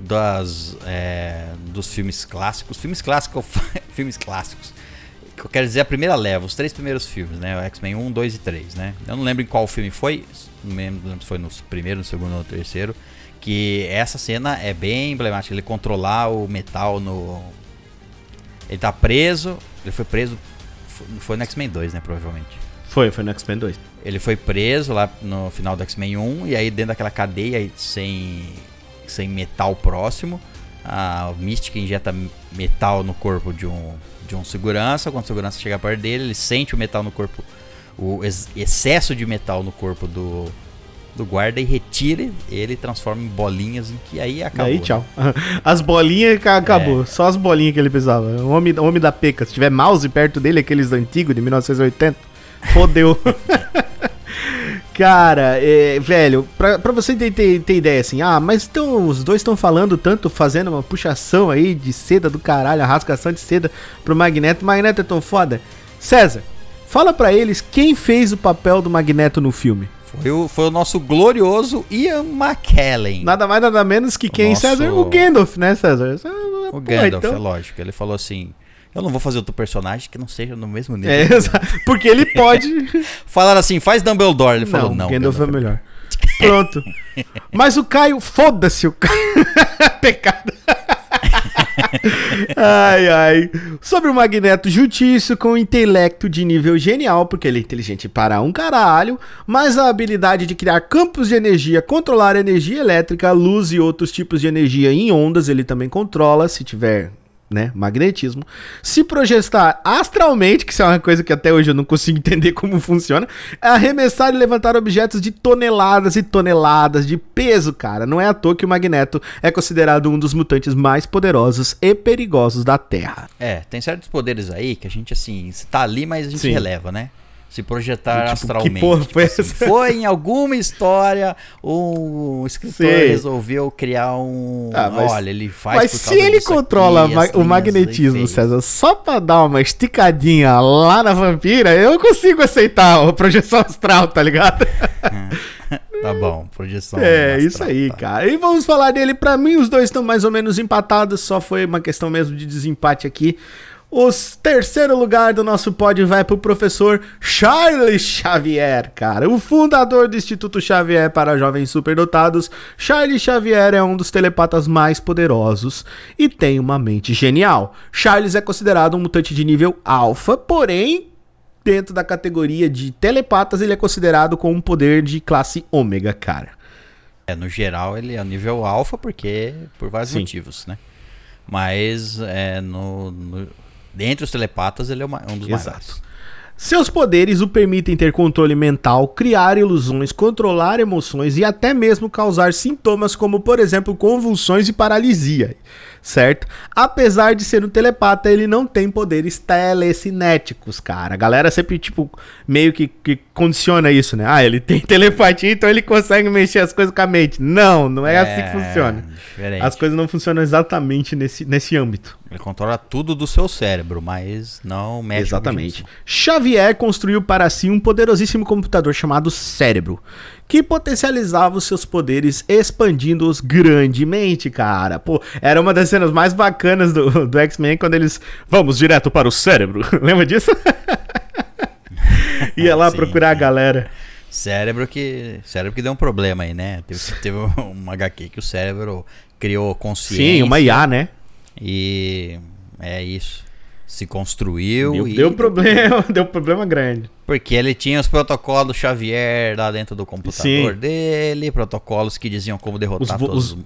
das, é, dos filmes clássicos. Filmes clássicos, filmes clássicos. Que eu quero dizer a primeira leva, os três primeiros filmes, né? X-Men 1, 2 e 3, né? Eu não lembro em qual filme foi. Não lembro se foi no primeiro, no segundo ou no terceiro. Que essa cena é bem emblemática. Ele controlar o metal no. Ele tá preso, ele foi preso. Foi no X-Men 2, né? Provavelmente. Foi, foi no X-Men 2. Ele foi preso lá no final do X-Men 1 e aí dentro daquela cadeia sem, sem metal próximo, a Mystic injeta metal no corpo de um, de um segurança. Quando o segurança chega perto dele, ele sente o metal no corpo, o excesso de metal no corpo do, do guarda e retira ele transforma em bolinhas em que aí acabou. Aí tchau. Né? As bolinhas acabou. É. Só as bolinhas que ele precisava. O homem, o homem da peca. Se tiver mouse perto dele, aqueles antigos de 1980, fodeu. Cara, é, velho, pra, pra você ter, ter, ter, ideia assim, ah, mas então os dois estão falando tanto, fazendo uma puxação aí de seda do caralho, a rasgação de seda pro Magneto. O Magneto é tão foda. César, fala pra eles quem fez o papel do Magneto no filme. Foi o, foi o nosso glorioso Ian McKellen. Nada mais, nada menos que quem, nosso... César? O Gandalf, né, César? O Pô, Gandalf, então... é lógico. Ele falou assim: eu não vou fazer outro personagem que não seja no mesmo nível. É, porque ele pode. Falaram assim: faz Dumbledore. Ele não, falou: não. Gandalf, Gandalf é melhor. Pronto. Mas o Caio, foda-se o Caio. Pecado ai, ai. Sobre o Magneto Jutício com intelecto de nível genial, porque ele é inteligente para um caralho, mas a habilidade de criar campos de energia, controlar energia elétrica, luz e outros tipos de energia em ondas, ele também controla, se tiver né, magnetismo, se projetar astralmente, que isso é uma coisa que até hoje eu não consigo entender como funciona, é arremessar e levantar objetos de toneladas e toneladas de peso, cara. Não é à toa que o Magneto é considerado um dos mutantes mais poderosos e perigosos da Terra. É, tem certos poderes aí que a gente, assim, tá ali, mas a gente Sim. releva, né? Se projetar tipo, astralmente. Que porra foi, tipo assim, foi em alguma história o escritor Sei. resolveu criar um. Ah, mas, Olha, ele faz. Mas se ele controla aqui, o magnetismo, César, só pra dar uma esticadinha lá na vampira, eu consigo aceitar a projeção astral, tá ligado? Tá bom, projeção. É, astral, isso aí, tá. cara. E vamos falar dele. Pra mim, os dois estão mais ou menos empatados. Só foi uma questão mesmo de desempate aqui. O terceiro lugar do nosso pódio vai para o professor Charles Xavier, cara. O fundador do Instituto Xavier para Jovens Superdotados. Charles Xavier é um dos telepatas mais poderosos e tem uma mente genial. Charles é considerado um mutante de nível alfa, porém, dentro da categoria de telepatas, ele é considerado com um poder de classe ômega, cara. É, no geral, ele é nível alfa porque por vários Sim. motivos, né? Mas é, no, no Dentre os telepatas, ele é uma, um dos Exato. maiores. Seus poderes o permitem ter controle mental, criar ilusões, controlar emoções e até mesmo causar sintomas como, por exemplo, convulsões e paralisia certo? Apesar de ser um telepata, ele não tem poderes telecinéticos, cara. A galera sempre, tipo, meio que, que condiciona isso, né? Ah, ele tem telepatia, então ele consegue mexer as coisas com a mente. Não, não é, é assim que funciona. Diferente. As coisas não funcionam exatamente nesse, nesse âmbito. Ele controla tudo do seu cérebro, mas não mexe Exatamente. Xavier construiu para si um poderosíssimo computador chamado cérebro, que potencializava os seus poderes, expandindo-os grandemente, cara. Pô, era uma das cenas mais bacanas do, do X-Men quando eles. Vamos direto para o cérebro. Lembra disso? Ia lá sim, procurar a galera. Cérebro que. Cérebro que deu um problema aí, né? Teve, teve uma HQ que o cérebro criou consciência. Sim, uma IA, né? E. É isso se construiu deu, e... Deu problema, deu problema grande. Porque ele tinha os protocolos Xavier lá dentro do computador Sim. dele, protocolos que diziam como derrotar os, todos os,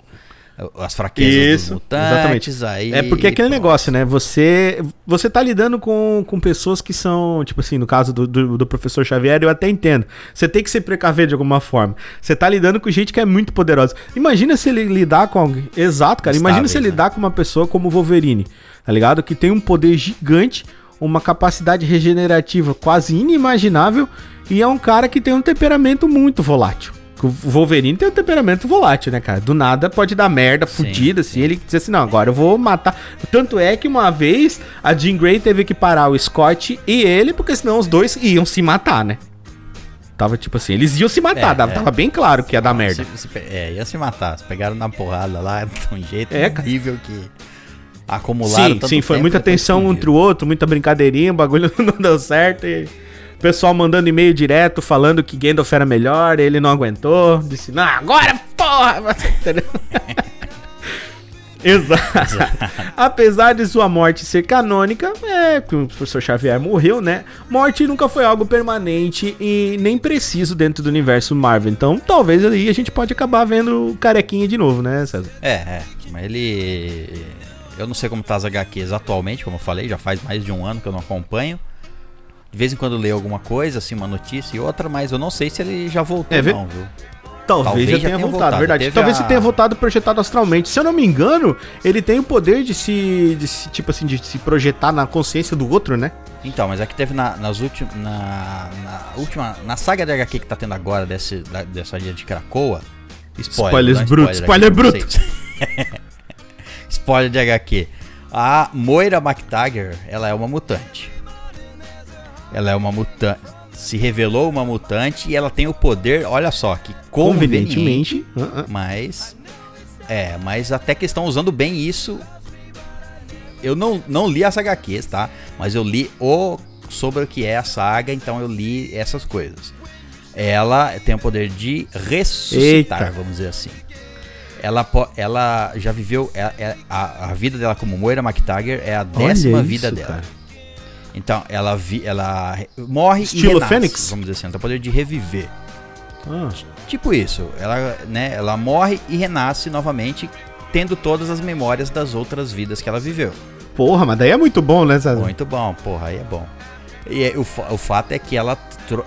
as fraquezas Isso, dos mutantes. Exatamente. Aí, é porque é aquele pronto. negócio, né? Você você tá lidando com, com pessoas que são, tipo assim, no caso do, do, do, professor Xavier, eu até entendo. Você tem que se precaver de alguma forma. Você tá lidando com gente que é muito poderosa. Imagina se ele lidar com alguém. Exato, cara. Imagina se ele né? lidar com uma pessoa como o Wolverine tá ligado? Que tem um poder gigante, uma capacidade regenerativa quase inimaginável e é um cara que tem um temperamento muito volátil. O Wolverine tem um temperamento volátil, né, cara? Do nada pode dar merda, fudida, assim. Ele diz assim: não, agora eu vou matar. Tanto é que uma vez a Jean Grey teve que parar o Scott e ele, porque senão os dois iam se matar, né? Tava tipo assim, eles iam se matar, é, tava, é. tava bem claro que ia dar merda. Se, se, é, ia se matar. Se pegaram na porrada lá de um jeito é, incrível que acumularam. Sim, sim, foi muita tensão entre o outro, muita brincadeirinha, o bagulho não deu certo e pessoal mandando e-mail direto falando que Gandalf era melhor, ele não aguentou, disse: "Não, agora porra!" Exato. Apesar de sua morte ser canônica, é que o professor Xavier morreu, né? Morte nunca foi algo permanente e nem preciso dentro do universo Marvel. Então, talvez aí a gente pode acabar vendo o carequinha de novo, né, César? É, é. Mas ele eu não sei como tá as HQs atualmente, como eu falei, já faz mais de um ano que eu não acompanho. De vez em quando leio alguma coisa, assim, uma notícia e outra, mas eu não sei se ele já voltou, é, não, viu? Talvez, Talvez já, já tenha, voltado, voltado, verdade. Talvez a... ele tenha voltado projetado astralmente. Se eu não me engano, ele tem o poder de se, de se tipo assim, de se projetar na consciência do outro, né? Então, mas é que teve na, nas últimas. Na, na, última. Na saga de HQ que tá tendo agora desse, da, dessa ilha de Krakoa. Spoiler, Spoilers brutos. Spoiler, spoiler bruto. Spoiler de HQ. A Moira McTaggart, ela é uma mutante. Ela é uma mutante. Se revelou uma mutante e ela tem o poder, olha só, que convenientemente, uh -uh. mas é, mas até que estão usando bem isso. Eu não, não li as HQs, tá? Mas eu li o sobre o que é a saga, então eu li essas coisas. Ela tem o poder de ressuscitar, Eita. vamos dizer assim ela, ela já viveu. É, é, a, a, vida dela como Moira McTaggart é a décima isso, vida dela. Cara. Então, ela, vi, ela morre Estilo e renasce, Fênix? vamos dizer assim, ela tem o poder de reviver. Ah. Tipo isso, ela, né, ela morre e renasce novamente, tendo todas as memórias das outras vidas que ela viveu. Porra, mas daí é muito bom, né, César? Muito bom, porra, aí é bom. E o, o fato é que ela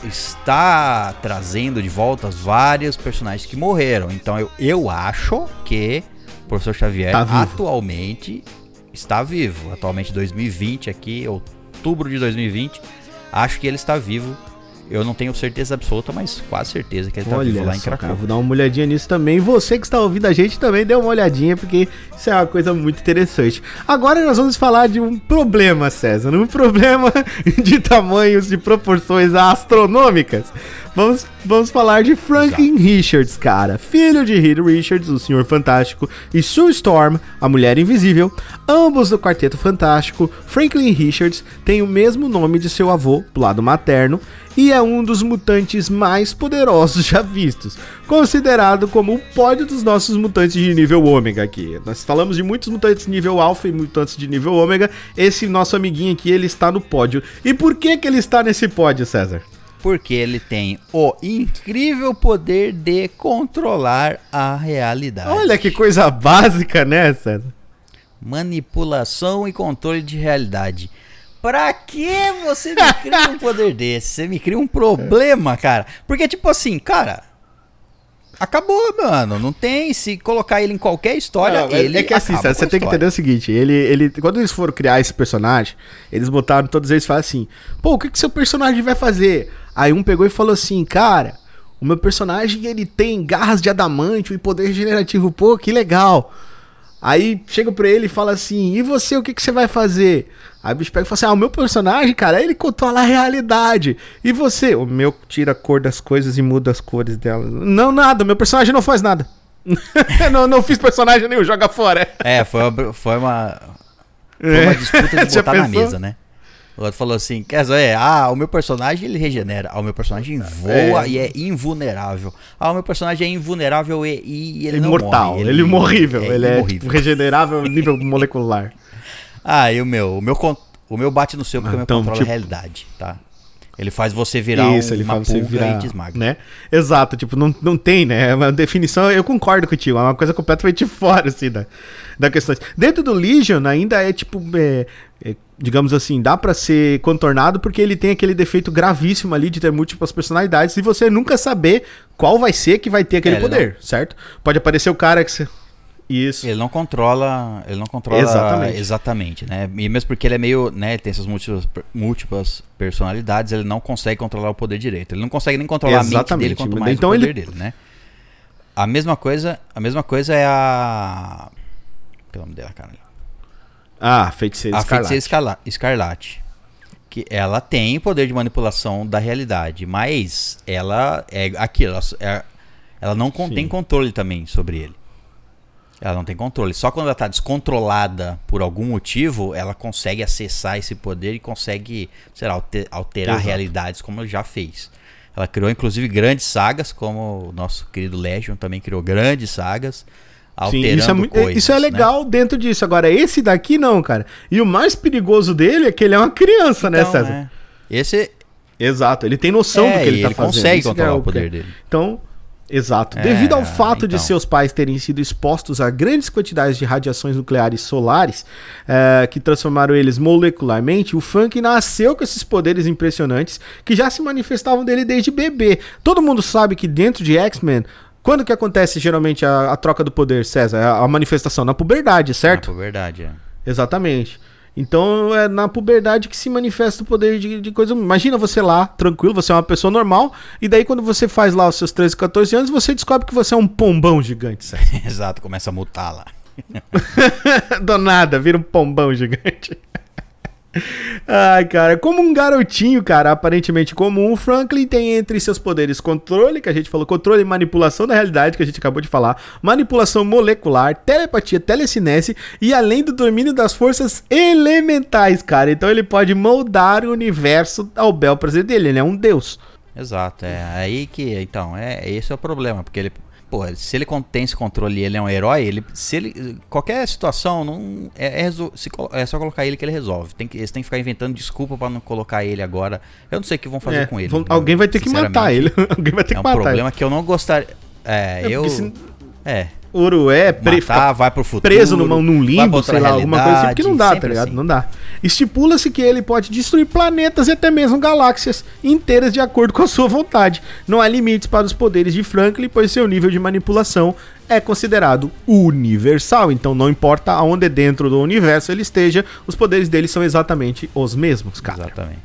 está trazendo de volta vários personagens que morreram. Então eu, eu acho que o professor Xavier tá atualmente está vivo. Atualmente 2020 aqui, outubro de 2020, acho que ele está vivo eu não tenho certeza absoluta, mas quase certeza que ele tá Olha vivo lá em Cracóvia. vou dar uma olhadinha nisso também. Você que está ouvindo a gente também dê uma olhadinha, porque isso é uma coisa muito interessante. Agora nós vamos falar de um problema, César. Um problema de tamanhos e proporções astronômicas. Vamos, vamos falar de Franklin Exato. Richards, cara. Filho de Reed Richards, o Senhor Fantástico, e Sue Storm, a Mulher Invisível. Ambos do Quarteto Fantástico. Franklin Richards tem o mesmo nome de seu avô, do lado materno, e é um dos mutantes mais poderosos já vistos, considerado como o pódio dos nossos mutantes de nível ômega aqui. Nós falamos de muitos mutantes de nível alfa e mutantes de nível ômega, esse nosso amiguinho aqui, ele está no pódio. E por que que ele está nesse pódio, César? Porque ele tem o incrível poder de controlar a realidade. Olha que coisa básica, né, César? Manipulação e controle de realidade. Pra que você me cria um poder desse? Você me cria um problema, cara. Porque, tipo assim, cara. Acabou, mano. Não tem. Se colocar ele em qualquer história, não, ele. É que assim, você tem que entender o seguinte: ele, ele, quando eles foram criar esse personagem, eles botaram todos eles e falaram assim: pô, o que, que seu personagem vai fazer? Aí um pegou e falou assim: cara, o meu personagem ele tem garras de adamante e poder regenerativo. Pô, que legal. Aí chega pra ele e fala assim: E você, o que, que você vai fazer? Aí o bicho pega e fala assim: Ah, o meu personagem, cara, ele controla a realidade. E você? O meu tira a cor das coisas e muda as cores delas. Não, nada, meu personagem não faz nada. não, não fiz personagem nenhum, joga fora. É, foi uma, foi uma, foi uma disputa de botar na mesa, né? O outro falou assim, quer dizer, ah, o meu personagem ele regenera, ah, o meu personagem voa é. e é invulnerável. Ah, o meu personagem é invulnerável e, e ele Imortal, não morre. Ele, ele é imorrível, é ele é imorrível. regenerável nível molecular. Ah, e o meu, o meu, o meu bate no seu porque então, o meu controla tipo... a realidade, tá? Ele faz você virar Isso, um, ele faz você virar, né? Exato, tipo, não, não tem, né? É uma definição, eu concordo contigo, é uma coisa completamente fora, assim, da, da questão. Dentro do Legion ainda é, tipo, é, é, digamos assim, dá para ser contornado porque ele tem aquele defeito gravíssimo ali de ter múltiplas personalidades e você nunca saber qual vai ser que vai ter aquele é, poder, não... certo? Pode aparecer o cara que você isso. Ele não controla, ele não controla exatamente. exatamente, né? E mesmo porque ele é meio, né, tem essas múltiplas, múltiplas personalidades, ele não consegue controlar o poder direito. Ele não consegue nem controlar exatamente. a mente dele quanto mais então o poder ele... dele, né? A mesma coisa, a mesma coisa é a que é o nome dela, cara? Ah, Feiticeira a Escarlate. Feiticeira Escarlate. Que ela tem poder de manipulação da realidade, mas ela é aquilo, ela, é, ela não Sim. tem controle também sobre ele. Ela não tem controle. Só quando ela está descontrolada por algum motivo, ela consegue acessar esse poder e consegue, sei lá, alter, alterar Exato. realidades como ela já fez. Ela criou inclusive grandes sagas, como o nosso querido Legion também criou grandes sagas. Alterando Sim, isso é, muito, coisas, isso é né? legal né? dentro disso. Agora, esse daqui não, cara. E o mais perigoso dele é que ele é uma criança, né, então, né, César? É. Esse. Exato, ele tem noção é, do que ele, tá ele fazendo. Ele consegue controlar é o poder dele. Então, Exato. É, Devido ao fato então. de seus pais terem sido expostos a grandes quantidades de radiações nucleares solares é, que transformaram eles molecularmente, o Funk nasceu com esses poderes impressionantes que já se manifestavam dele desde bebê. Todo mundo sabe que dentro de X-Men quando que acontece geralmente a, a, troca do poder, César? A, a manifestação na puberdade, certo? Na puberdade, é. Exatamente. Então é na puberdade que se manifesta o poder de, de coisa. Imagina você lá, tranquilo, você é uma pessoa normal, e daí quando você faz lá os seus 13, 14 anos, você descobre que você é um pombão gigante, Exato, começa a mutar lá. Do nada, vira um pombão gigante. Ai, cara, como um garotinho, cara, aparentemente comum, Franklin tem entre seus poderes controle, que a gente falou, controle e manipulação da realidade, que a gente acabou de falar, manipulação molecular, telepatia, telecinese e além do domínio das forças elementais, cara. Então ele pode moldar o universo ao bel prazer dele, ele é um deus. Exato, é aí que, então, é esse é o problema, porque ele pô, se ele tem esse controle e ele é um herói, ele, se ele, qualquer situação, não é, é, se, é só colocar ele que ele resolve. Tem que, eles têm que ficar inventando desculpa para não colocar ele agora. Eu não sei o que vão fazer é, com ele. Vão, alguém vai ter que matar ele. alguém vai ter é que matar. É um problema ele. que eu não gostaria. É, é eu. Se, É. Urué pre Matar, vai pro futuro. preso numa, num limbo, sei lá, alguma coisa assim, porque não dá, tá ligado? assim. Não dá. Estipula-se que ele pode destruir planetas e até mesmo galáxias inteiras de acordo com a sua vontade. Não há limites para os poderes de Franklin, pois seu nível de manipulação é considerado universal. Então não importa aonde dentro do universo ele esteja, os poderes dele são exatamente os mesmos, cara. Exatamente.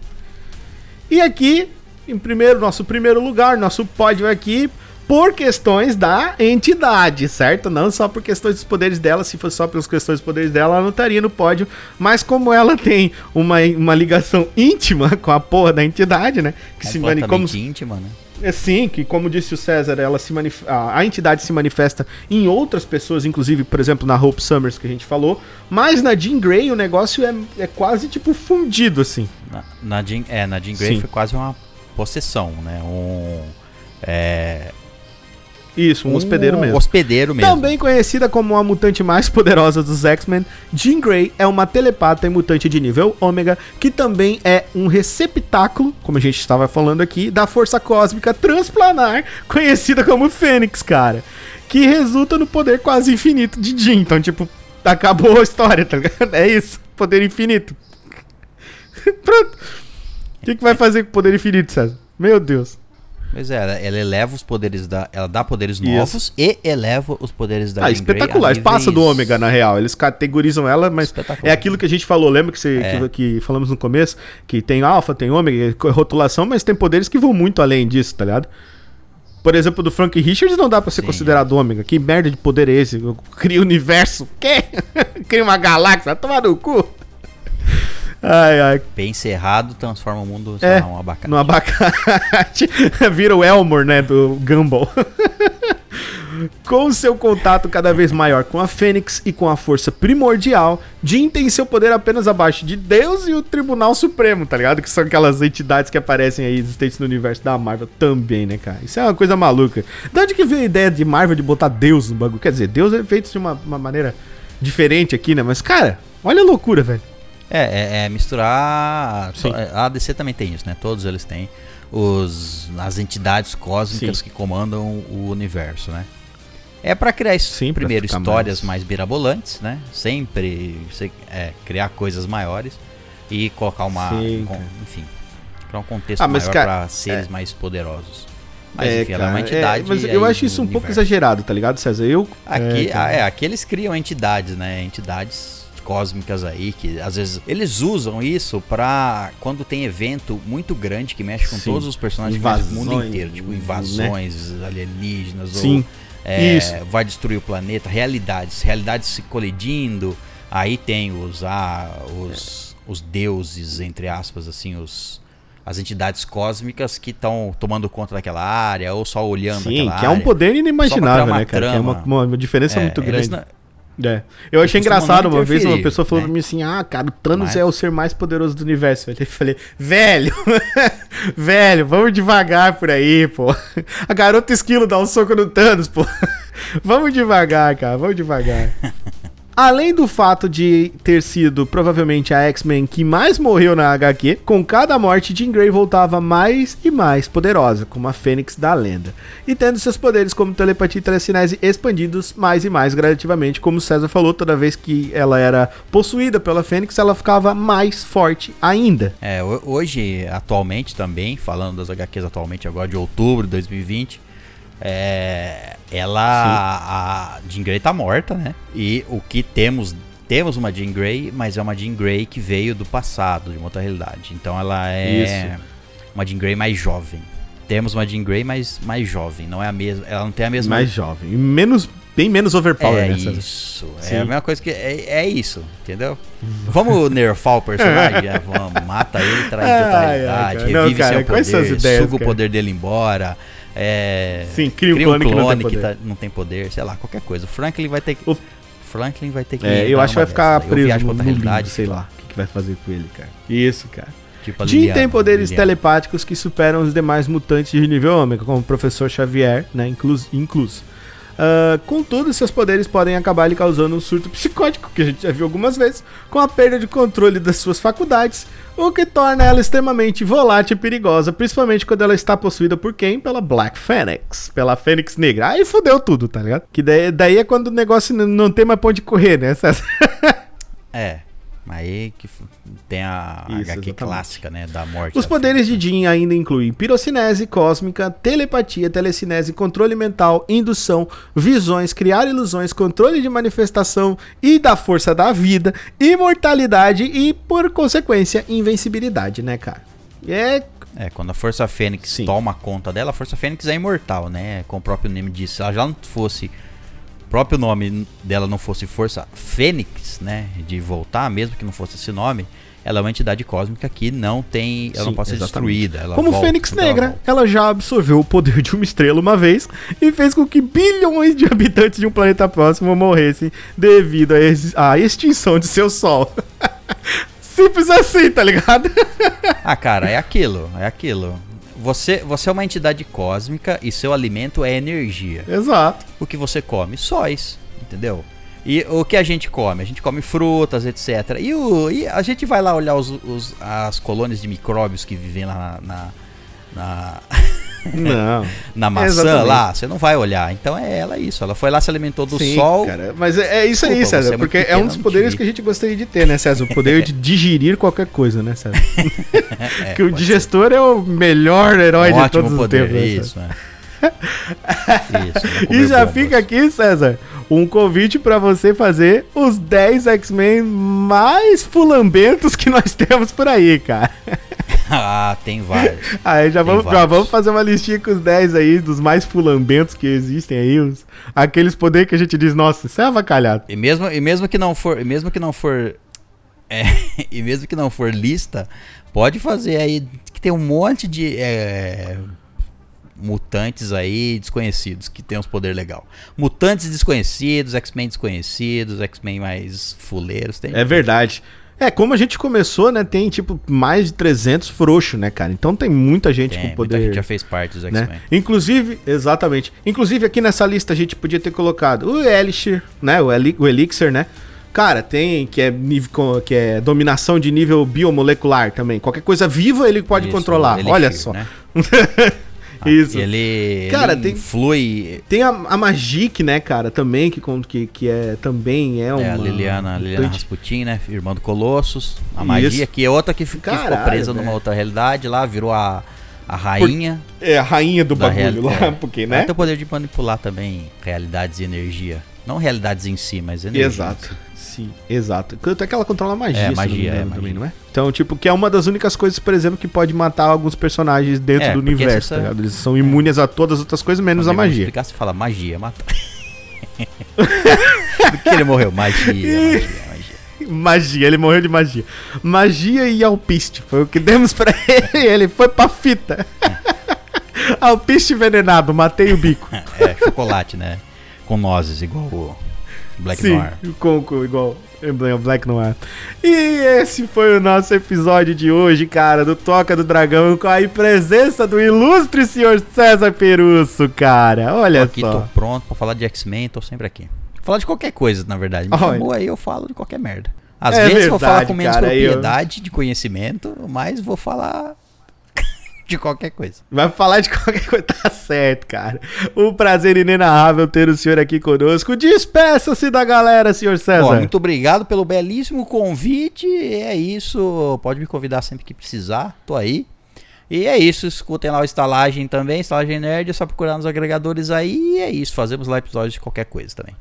E aqui, em primeiro, nosso primeiro lugar, nosso pódio aqui, por questões da entidade, certo? Não só por questões dos poderes dela, se fosse só pelas questões dos poderes dela, ela não estaria no pódio, mas como ela tem uma, uma ligação íntima com a porra da entidade, né? Que se mani como, íntima, né? é sim, que como disse o César, ela se manif- a, a entidade se manifesta em outras pessoas, inclusive, por exemplo, na Hope Summers que a gente falou, mas na Jean Grey o negócio é, é quase tipo fundido assim. Na, na Jean, é, na Jean Grey Sim. foi quase uma possessão, né? Um. É, Isso, um hospedeiro mesmo. hospedeiro mesmo. Também conhecida como a mutante mais poderosa dos X-Men, Jean Grey é uma telepata e mutante de nível ômega, que também é um receptáculo, como a gente estava falando aqui, da força cósmica transplanar, conhecida como Fênix, cara. Que resulta no poder quase infinito de Jean. Então, tipo, acabou a história, tá ligado? É isso, poder infinito. Pronto. O que, que vai fazer com o poder infinito, César? Meu Deus. Pois é, ela, ela eleva os poderes da. Ela dá poderes Isso. novos e eleva os poderes da Ah, Jean Grey espetacular. níveis- Passa do ômega, na real. Eles categorizam ela, mas é aquilo que a gente falou. Lembra que, você, É. que, que falamos no começo? Que tem alfa, tem ômega, rotulação, mas tem poderes que vão muito além disso, tá ligado? Por exemplo, do Frank Richards não dá pra ser Sim. considerado ômega. Que merda de poder é esse? Eu crio o universo. Quê? cria uma galáxia. Vai tomar no cu. Ai, ai. Bem cerrado, transforma o mundo sei É, lá, um abacate. no abacate. Vira o Elmore, né, do Gumball. com seu contato cada vez maior com a Fênix e com a força primordial, Jin tem seu poder apenas abaixo de Deus e o Tribunal Supremo, tá ligado? Que são aquelas entidades que aparecem aí existentes no universo da Marvel também, né, cara? Isso é uma coisa maluca. De onde que veio a ideia de Marvel de botar Deus no bagulho? Quer dizer, Deus é feito de uma, uma maneira diferente aqui, né? Mas, cara, olha a loucura, velho. É, é, é misturar. Sim. A DC também tem isso, né? Todos eles têm os, as entidades cósmicas Sim. que comandam o universo, né? É pra criar isso, Sim, primeiro histórias mais- mais birabolantes, né? Sempre se- é, criar coisas maiores e colocar uma, Sim, com- cara. enfim, criar um contexto Ah, mas, maior cara, pra seres mais poderosos. Mas enfim, ela é cara, uma entidade. mas aí eu acho isso um pouco universo. exagerado, tá ligado, César? Eu. Aqui, é, cara. ah, é, aqui eles criam entidades, né? Entidades cósmicas aí que às vezes eles usam isso pra quando tem evento muito grande que mexe com Sim. todos os personagens que mexem com o mundo Invasões, inteiro, tipo né? invasões alienígenas Sim. ou é, vai destruir o planeta, realidades, realidades se colidindo. Aí tem os ah, os, os deuses entre aspas assim, os as entidades cósmicas que estão tomando conta daquela área ou só olhando Sim, aquela que é um poder inimaginável, né, cara? Que é uma, uma diferença É, muito grande. É. Eu achei engraçado uma vez uma pessoa falou né? pra mim assim: ah, cara, o Thanos Mas- é o ser mais poderoso do universo. Eu falei, velho, velho, vamos devagar por aí, pô. A garota esquilo dá um soco no Thanos, pô. Vamos devagar, cara, vamos devagar. Além do fato de ter sido provavelmente a X-Men que mais morreu na HQ, com cada morte, Jean Grey voltava mais e mais poderosa, como a Fênix da lenda. E tendo seus poderes como telepatia e telecinese expandidos mais e mais gradativamente, como César falou, toda vez que ela era possuída pela Fênix, ela ficava mais forte ainda. É, ho- hoje, atualmente também, falando das HQs atualmente, agora de outubro de 2020, é, ela, a Jean Grey tá morta, né? E o que temos, temos uma Jean Grey, mas é uma Jean Grey que veio do passado, de uma outra realidade. Então ela é uma Jean Grey mais jovem. Temos uma Jean Grey mais, mais jovem, não é a mesma, ela não tem a mesma Mais jovem. E menos, bem menos overpower, é né, César? isso. Sim. É a mesma coisa que. É, é isso, entendeu? Vamos nerfar o personagem? É, vamos, mata ele, traz de outra realidade, cara. Não, revive cara, seu poder, as ideias, suga o cara? poder dele embora. É, Sim, cria um clone que não tem poder. tá- não tem poder, sei lá, qualquer coisa. O Franklin vai ter que. O- Franklin vai ter que. É, eu acho que vai ficar dessa. Eu preso viajo pra outra no limbo, realidade, sei lá. O que, que vai fazer com ele, cara? Isso, cara. Tipo a Liliana, tem poderes Liliana. telepáticos que superam os demais mutantes de nível ômega, como o Professor Xavier, né, incluso. incluso. Uh, contudo, seus poderes podem acabar lhe causando um surto psicótico, que a gente já viu algumas vezes, com a perda de controle das suas faculdades, o que torna ela extremamente volátil e perigosa, principalmente quando ela está possuída por quem? Pela Black Phoenix, pela Fênix Negra. Aí fudeu tudo, tá ligado? Que daí, daí é quando o negócio não tem mais ponto de correr, né? é. Aí que tem a Isso, HQ exatamente. clássica, né, da morte. Os poderes de Jean ainda incluem pirocinese cósmica, telepatia, telecinese, controle mental, indução, visões, criar ilusões, controle de manifestação e da força da vida, imortalidade e, por consequência, invencibilidade, né, cara? É é, quando a Força Fênix Sim. toma conta dela, a Força Fênix é imortal, né? Com o próprio nome disso. Se ela já não fosse próprio nome dela não fosse Força Fênix, né, de voltar, mesmo que não fosse esse nome, ela é uma entidade cósmica que não tem, ela Sim, não pode ser destruída. Como volta, Fênix Negra, ela, ela, já absorveu o poder de uma estrela uma vez e fez com que bilhões de habitantes de um planeta próximo morressem devido à extinção de seu sol. Simples assim, tá ligado? ah, cara, é aquilo, é aquilo. Você, você é uma entidade cósmica e seu alimento é energia. Exato. O que você come? Sóis, entendeu? E o que a gente come? A gente come frutas, etc. E, o, e a gente vai lá olhar os, os, as colônias de micróbios que vivem lá na, na, na Não. na maçã Exatamente. lá, você não vai olhar. Então é ela isso. Ela foi lá, se alimentou do Sim, sol. Cara, mas é, é isso Desculpa, aí, César. É porque é um dos poderes que a gente gostaria de ter, né, César? O poder de digerir qualquer coisa, né, César? é, que o digestor ser. é o melhor herói um de todos poder, os tempos. Né, isso, é. Isso, e já fica aqui, César, um convite para você fazer os 10 X-Men mais fulambentos que nós temos por aí, cara. ah, tem vários. Aí já vamos, já vamos fazer uma listinha com os 10 aí, dos mais fulambentos que existem aí, os, aqueles poderes que a gente diz, nossa, isso é avacalhado. E mesmo, e mesmo que não for, mesmo que não for é, e mesmo que não for lista, pode fazer aí que tem um monte de é, mutantes aí desconhecidos que tem uns poderes legal. Mutantes desconhecidos, X-Men desconhecidos, X-Men mais fuleiros. Tem é verdade. É, como a gente começou, né? Tem tipo mais de 300 frouxos, né, cara? Então tem muita gente tem, com poder. Muita gente já fez parte dos X-Men. Né? Inclusive, exatamente. Inclusive aqui nessa lista a gente podia ter colocado o Elixir, né? O, Eli o Elixir, né? Cara, tem que é, nível, que é dominação de nível biomolecular também. Qualquer coisa viva ele pode Isso, controlar. Elixir, Olha só. Né? Isso. Ele, cara, ele tem, flui. Tem a, a Magic, né, cara, também, que, que, que é também é uma. É, a Liliana, Liliana Rasputin, né? Irmã do Colossus. A Magia, que é outra que, que Caralho, ficou presa véio. numa outra realidade lá, virou a, a rainha. Por, é, a rainha do bagulho lá, é. porque, né? Ela tem o poder de manipular também realidades e energia. Não realidades em si, mas energia. Exato. Sim, exato. Até que ela controla magia, é, magia, é, magia. também, não é? Então, tipo, que é uma das únicas coisas, por exemplo, que pode matar alguns personagens dentro é, do universo, essa... tá ligado? Eles são imunes a todas as outras coisas, menos a magia. explicar se fala magia, mata. Do que ele morreu? Magia, magia, magia. Magia, ele morreu de magia. Magia e alpiste. Foi o que demos pra ele. Ele foi pra fita. alpiste envenenado, matei o bico. é, chocolate, né? Com nozes, igual o Black Sim, Noir. Com, com, igual emblema Black Noir. E esse foi o nosso episódio de hoje, cara, do Toca do Dragão, com a presença do ilustre senhor César Perusso, cara. Olha tô aqui, só. tô pronto pra falar de X-Men, tô sempre aqui. Falar de qualquer coisa, na verdade. Me Olha. chamou aí, eu falo de qualquer merda. Às é vezes verdade, vou falar com menos cara, propriedade eu... de conhecimento, mas vou falar de qualquer coisa. Vai falar de qualquer coisa, tá certo, cara. Um prazer inenarrável ter o senhor aqui conosco. Despeça-se da galera, senhor César. Bom, muito obrigado pelo belíssimo convite. É isso, pode me convidar sempre que precisar, tô aí. E é isso, escutem lá o Estalagem também, Estalagem Nerd, é só procurar nos agregadores aí. E é isso, fazemos lá episódios de qualquer coisa também.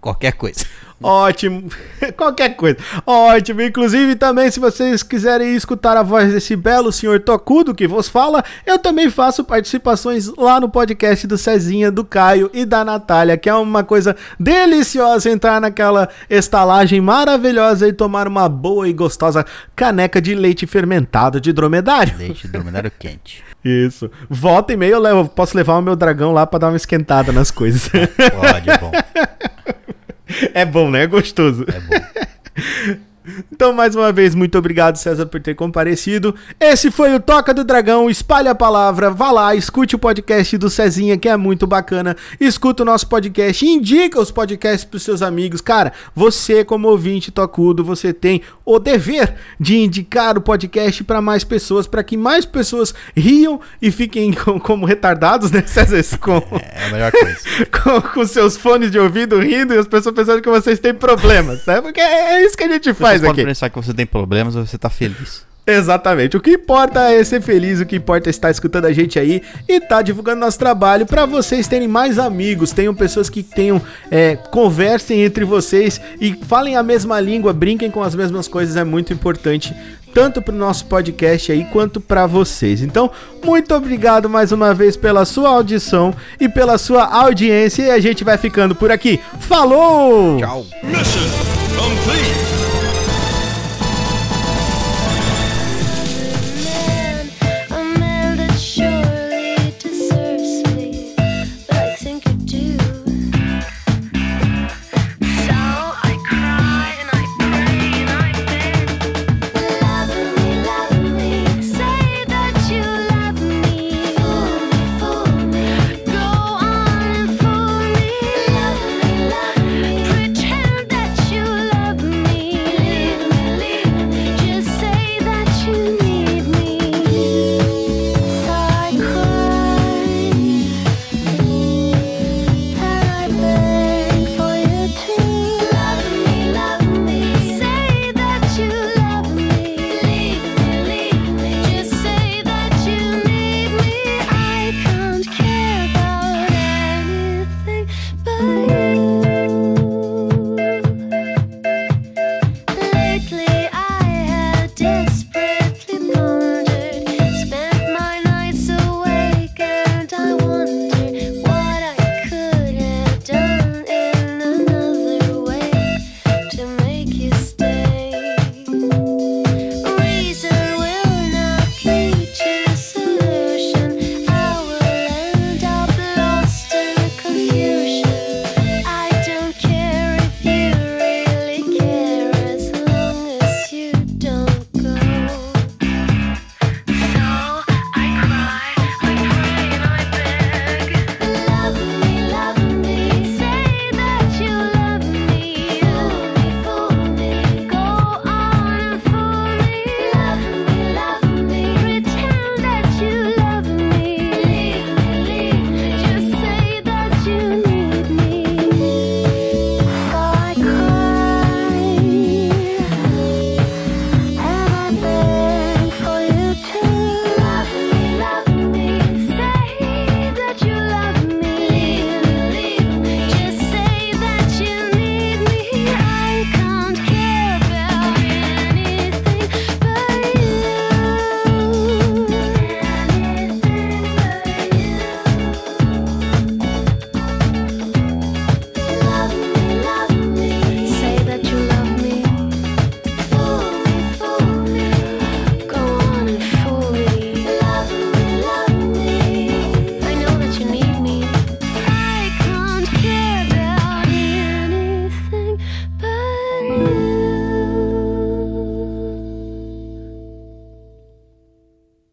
Qualquer coisa. Ótimo. Qualquer coisa. Ótimo. Inclusive, também, se vocês quiserem escutar a voz desse belo senhor Tocudo que vos fala, eu também faço participações lá no podcast do Cezinha, do Caio e da Natália, que é uma coisa deliciosa entrar naquela estalagem maravilhosa e tomar uma boa e gostosa caneca de leite fermentado de dromedário. Leite de dromedário quente. Isso. Volta e meia eu levo, posso levar o meu dragão lá para dar uma esquentada nas coisas. Pode, é bom. É bom, né? É gostoso. É bom. Então, mais uma vez, muito obrigado, César, por ter comparecido. Esse foi o Toca do Dragão. Espalhe a palavra, vá lá, escute o podcast do Cezinha, que é muito bacana. Escuta o nosso podcast, indica os podcasts pros seus amigos. Cara, você, como ouvinte tocudo, você tem o dever de indicar o podcast para mais pessoas, para que mais pessoas riam e fiquem com, como retardados, né, César? Com, é a melhor coisa. com, com seus fones de ouvido rindo e as pessoas pensando que vocês têm problemas, né? Porque é, isso que a gente faz aqui. Pode pensar que você tem problemas ou você tá feliz. Exatamente. O que importa é ser feliz, o que importa é estar escutando a gente aí e tá divulgando nosso trabalho para vocês terem mais amigos, tenham pessoas que tenham é, conversem entre vocês e falem a mesma língua, brinquem com as mesmas coisas, é muito importante tanto para o nosso podcast aí quanto para vocês. Então, muito obrigado mais uma vez pela sua audição e pela sua audiência e a gente vai ficando por aqui. Falou! Tchau. Mission complete.